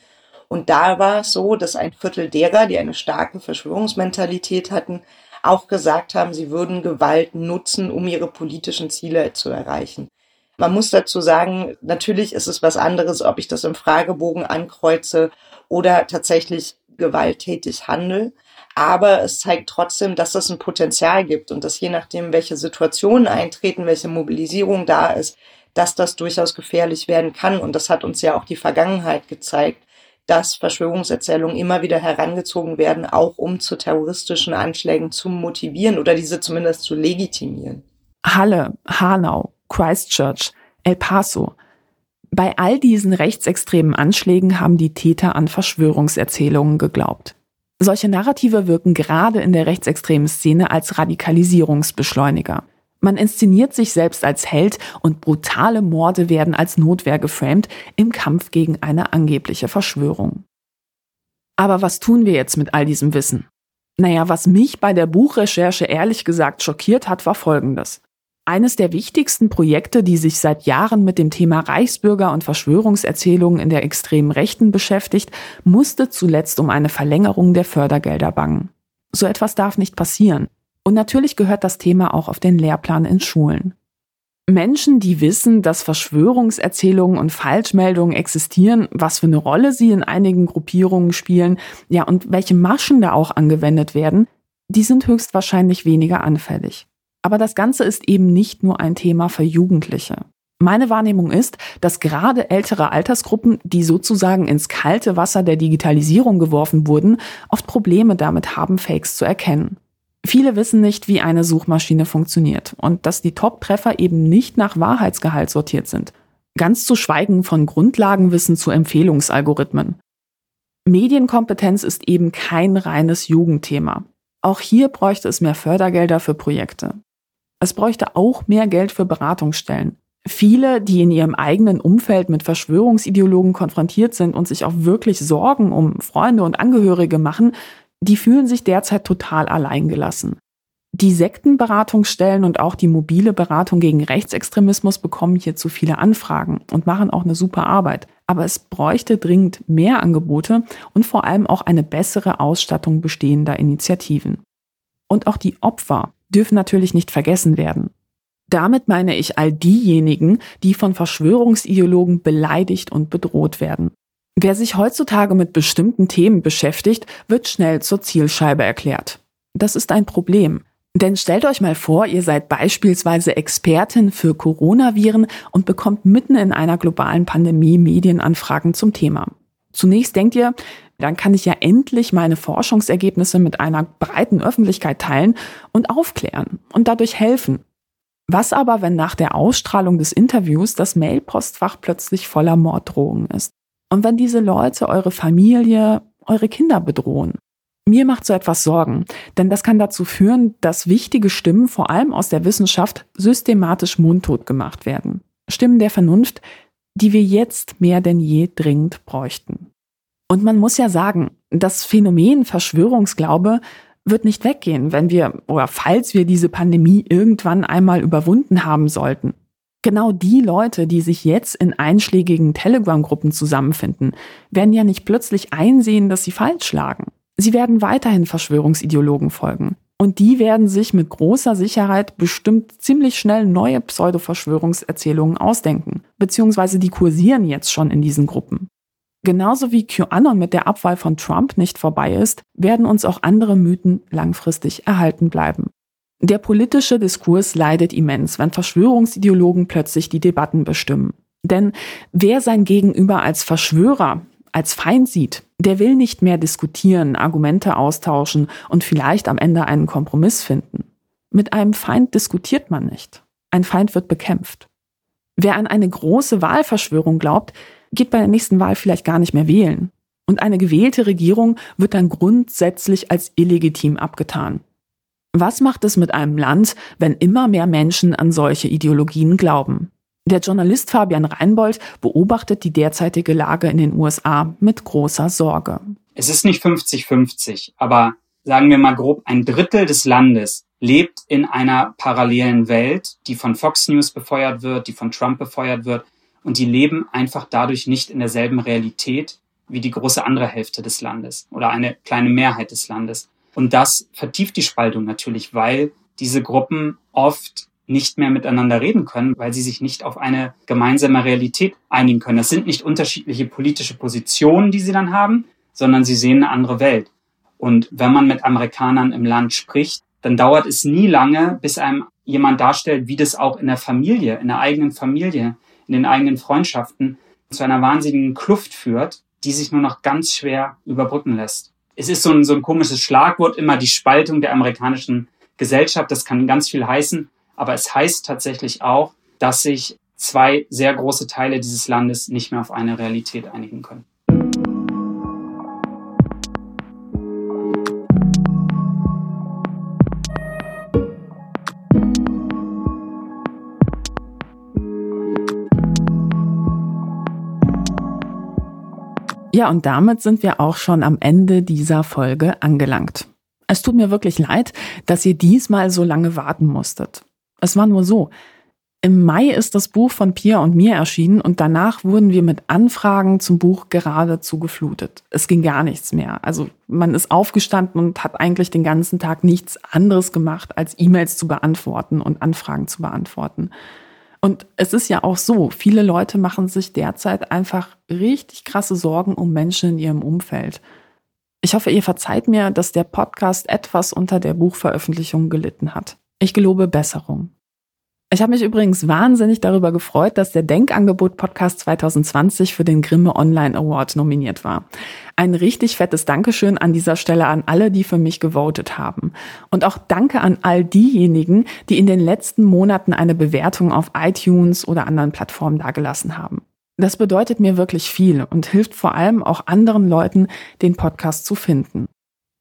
Und da war es so, dass ein Viertel derer, die eine starke Verschwörungsmentalität hatten, auch gesagt haben, sie würden Gewalt nutzen, um ihre politischen Ziele zu erreichen. Man muss dazu sagen, natürlich ist es was anderes, ob ich das im Fragebogen ankreuze oder tatsächlich gewalttätig handle. Aber es zeigt trotzdem, dass es ein Potenzial gibt und dass je nachdem, welche Situationen eintreten, welche Mobilisierung da ist, dass das durchaus gefährlich werden kann. Und das hat uns ja auch die Vergangenheit gezeigt, dass Verschwörungserzählungen immer wieder herangezogen werden, auch um zu terroristischen Anschlägen zu motivieren oder diese zumindest zu legitimieren. Halle, Hanau, Christchurch, El Paso. Bei all diesen rechtsextremen Anschlägen haben die Täter an Verschwörungserzählungen geglaubt. Solche Narrative wirken gerade in der rechtsextremen Szene als Radikalisierungsbeschleuniger. Man inszeniert sich selbst als Held und brutale Morde werden als Notwehr geframed im Kampf gegen eine angebliche Verschwörung. Aber was tun wir jetzt mit all diesem Wissen? Naja, was mich bei der Buchrecherche ehrlich gesagt schockiert hat, war Folgendes. Eines der wichtigsten Projekte, die sich seit Jahren mit dem Thema Reichsbürger und Verschwörungserzählungen in der extremen Rechten beschäftigt, musste zuletzt um eine Verlängerung der Fördergelder bangen. So etwas darf nicht passieren. Und natürlich gehört das Thema auch auf den Lehrplan in Schulen. Menschen, die wissen, dass Verschwörungserzählungen und Falschmeldungen existieren, was für eine Rolle sie in einigen Gruppierungen spielen, ja, und welche Maschen da auch angewendet werden, die sind höchstwahrscheinlich weniger anfällig. Aber das Ganze ist eben nicht nur ein Thema für Jugendliche. Meine Wahrnehmung ist, dass gerade ältere Altersgruppen, die sozusagen ins kalte Wasser der Digitalisierung geworfen wurden, oft Probleme damit haben, Fakes zu erkennen. Viele wissen nicht, wie eine Suchmaschine funktioniert und dass die Top-Treffer eben nicht nach Wahrheitsgehalt sortiert sind. Ganz zu schweigen von Grundlagenwissen zu Empfehlungsalgorithmen. Medienkompetenz ist eben kein reines Jugendthema. Auch hier bräuchte es mehr Fördergelder für Projekte. Es bräuchte auch mehr Geld für Beratungsstellen. Viele, die in ihrem eigenen Umfeld mit Verschwörungsideologen konfrontiert sind und sich auch wirklich Sorgen um Freunde und Angehörige machen, die fühlen sich derzeit total alleingelassen. Die Sektenberatungsstellen und auch die mobile Beratung gegen Rechtsextremismus bekommen hierzu viele Anfragen und machen auch eine super Arbeit. Aber es bräuchte dringend mehr Angebote und vor allem auch eine bessere Ausstattung bestehender Initiativen. Und auch die Opfer dürfen natürlich nicht vergessen werden. Damit meine ich all diejenigen, die von Verschwörungsideologen beleidigt und bedroht werden. Wer sich heutzutage mit bestimmten Themen beschäftigt, wird schnell zur Zielscheibe erklärt. Das ist ein Problem. Denn stellt euch mal vor, ihr seid beispielsweise Expertin für Coronaviren und bekommt mitten in einer globalen Pandemie Medienanfragen zum Thema. Zunächst denkt ihr, dann kann ich ja endlich meine Forschungsergebnisse mit einer breiten Öffentlichkeit teilen und aufklären und dadurch helfen. Was aber, wenn nach der Ausstrahlung des Interviews das Mailpostfach plötzlich voller Morddrohungen ist? Und wenn diese Leute eure Familie, eure Kinder bedrohen? Mir macht so etwas Sorgen, denn das kann dazu führen, dass wichtige Stimmen, vor allem aus der Wissenschaft, systematisch mundtot gemacht werden. Stimmen der Vernunft, die wir jetzt mehr denn je dringend bräuchten. Und man muss ja sagen, das Phänomen Verschwörungsglaube wird nicht weggehen, wenn wir oder falls wir diese Pandemie irgendwann einmal überwunden haben sollten. Genau die Leute, die sich jetzt in einschlägigen Telegram-Gruppen zusammenfinden, werden ja nicht plötzlich einsehen, dass sie falsch lagen. Sie werden weiterhin Verschwörungsideologen folgen. Und die werden sich mit großer Sicherheit bestimmt ziemlich schnell neue Pseudo-Verschwörungserzählungen ausdenken. Beziehungsweise die kursieren jetzt schon in diesen Gruppen. Genauso wie QAnon mit der Abwahl von Trump nicht vorbei ist, werden uns auch andere Mythen langfristig erhalten bleiben. Der politische Diskurs leidet immens, wenn Verschwörungsideologen plötzlich die Debatten bestimmen. Denn wer sein Gegenüber als Verschwörer, als Feind sieht, der will nicht mehr diskutieren, Argumente austauschen und vielleicht am Ende einen Kompromiss finden. Mit einem Feind diskutiert man nicht. Ein Feind wird bekämpft. Wer an eine große Wahlverschwörung glaubt, geht bei der nächsten Wahl vielleicht gar nicht mehr wählen. Und eine gewählte Regierung wird dann grundsätzlich als illegitim abgetan. Was macht es mit einem Land, wenn immer mehr Menschen an solche Ideologien glauben? Der Journalist Fabian Reinbold beobachtet die derzeitige Lage in den USA mit großer Sorge. Es ist nicht 50-50, aber sagen wir mal grob, ein Drittel des Landes lebt in einer parallelen Welt, die von Fox News befeuert wird, die von Trump befeuert wird und die leben einfach dadurch nicht in derselben Realität wie die große andere Hälfte des Landes oder eine kleine Mehrheit des Landes. Und das vertieft die Spaltung natürlich, weil diese Gruppen oft nicht mehr miteinander reden können, weil sie sich nicht auf eine gemeinsame Realität einigen können. Das sind nicht unterschiedliche politische Positionen, die sie dann haben, sondern sie sehen eine andere Welt. Und wenn man mit Amerikanern im Land spricht, dann dauert es nie lange, bis einem jemand darstellt, wie das auch in der Familie, in der eigenen Familie in den eigenen Freundschaften zu einer wahnsinnigen Kluft führt, die sich nur noch ganz schwer überbrücken lässt. Es ist so ein, so ein komisches Schlagwort immer die Spaltung der amerikanischen Gesellschaft. Das kann ganz viel heißen, aber es heißt tatsächlich auch, dass sich zwei sehr große Teile dieses Landes nicht mehr auf eine Realität einigen können. Ja, und damit sind wir auch schon am Ende dieser Folge angelangt. Es tut mir wirklich leid, dass ihr diesmal so lange warten musstet. Es war nur so. Im Mai ist das Buch von Pia und mir erschienen und danach wurden wir mit Anfragen zum Buch geradezu geflutet. Es ging gar nichts mehr. Also man ist aufgestanden und hat eigentlich den ganzen Tag nichts anderes gemacht, als E-Mails zu beantworten und Anfragen zu beantworten. Und es ist ja auch so, viele Leute machen sich derzeit einfach richtig krasse Sorgen um Menschen in ihrem Umfeld. Ich hoffe, ihr verzeiht mir, dass der Podcast etwas unter der Buchveröffentlichung gelitten hat. Ich gelobe Besserung. Ich habe mich übrigens wahnsinnig darüber gefreut, dass der Denkangebot Podcast 2020 für den Grimme Online Award nominiert war. Ein richtig fettes Dankeschön an dieser Stelle an alle, die für mich gewotet haben. Und auch danke an all diejenigen, die in den letzten Monaten eine Bewertung auf iTunes oder anderen Plattformen dagelassen haben. Das bedeutet mir wirklich viel und hilft vor allem auch anderen Leuten, den Podcast zu finden.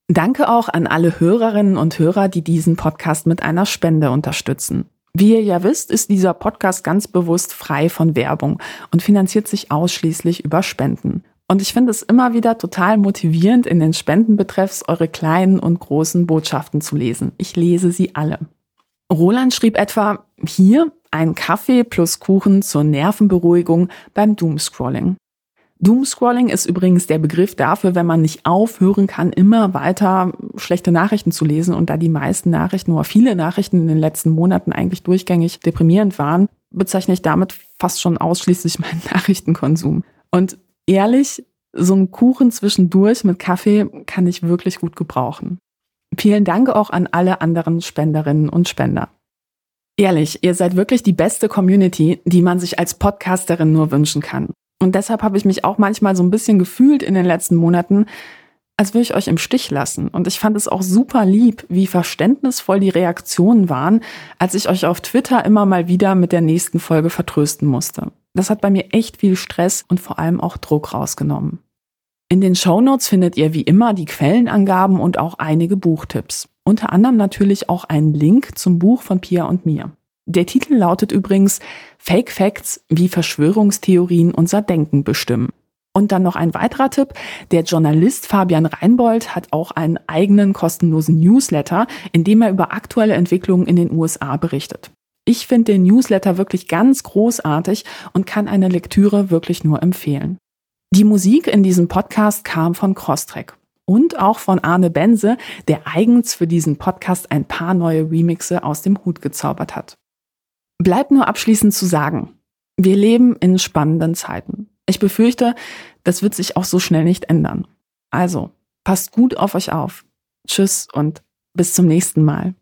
Danke auch an alle Hörerinnen und Hörer, die diesen Podcast mit einer Spende unterstützen. Wie ihr ja wisst, ist dieser Podcast ganz bewusst frei von Werbung und finanziert sich ausschließlich über Spenden. Und ich finde es immer wieder total motivierend, in den Spendenbetreffs eure kleinen und großen Botschaften zu lesen. Ich lese sie alle. Roland schrieb etwa, hier ein Kaffee plus Kuchen zur Nervenberuhigung beim Doomscrolling. Doomscrolling ist übrigens der Begriff dafür, wenn man nicht aufhören kann, immer weiter schlechte Nachrichten zu lesen und da die meisten Nachrichten oder viele Nachrichten in den letzten Monaten eigentlich durchgängig deprimierend waren, bezeichne ich damit fast schon ausschließlich meinen Nachrichtenkonsum. Und ehrlich, so ein Kuchen zwischendurch mit Kaffee kann ich wirklich gut gebrauchen. Vielen Dank auch an alle anderen Spenderinnen und Spender. Ehrlich, ihr seid wirklich die beste Community, die man sich als Podcasterin nur wünschen kann. Und deshalb habe ich mich auch manchmal so ein bisschen gefühlt in den letzten Monaten, als würde ich euch im Stich lassen. Und ich fand es auch super lieb, wie verständnisvoll die Reaktionen waren, als ich euch auf Twitter immer mal wieder mit der nächsten Folge vertrösten musste. Das hat bei mir echt viel Stress und vor allem auch Druck rausgenommen. In den Shownotes findet ihr wie immer die Quellenangaben und auch einige Buchtipps. Unter anderem natürlich auch einen Link zum Buch von Pia und mir. Der Titel lautet übrigens Fake Facts, wie Verschwörungstheorien unser Denken bestimmen. Und dann noch ein weiterer Tipp. Der Journalist Fabian Reinbold hat auch einen eigenen kostenlosen Newsletter, in dem er über aktuelle Entwicklungen in den USA berichtet. Ich finde den Newsletter wirklich ganz großartig und kann eine Lektüre wirklich nur empfehlen. Die Musik in diesem Podcast kam von Crosstrack und auch von Arne Bense, der eigens für diesen Podcast ein paar neue Remixe aus dem Hut gezaubert hat. Bleibt nur abschließend zu sagen, wir leben in spannenden Zeiten. Ich befürchte, das wird sich auch so schnell nicht ändern. Also, passt gut auf euch auf. Tschüss und bis zum nächsten Mal.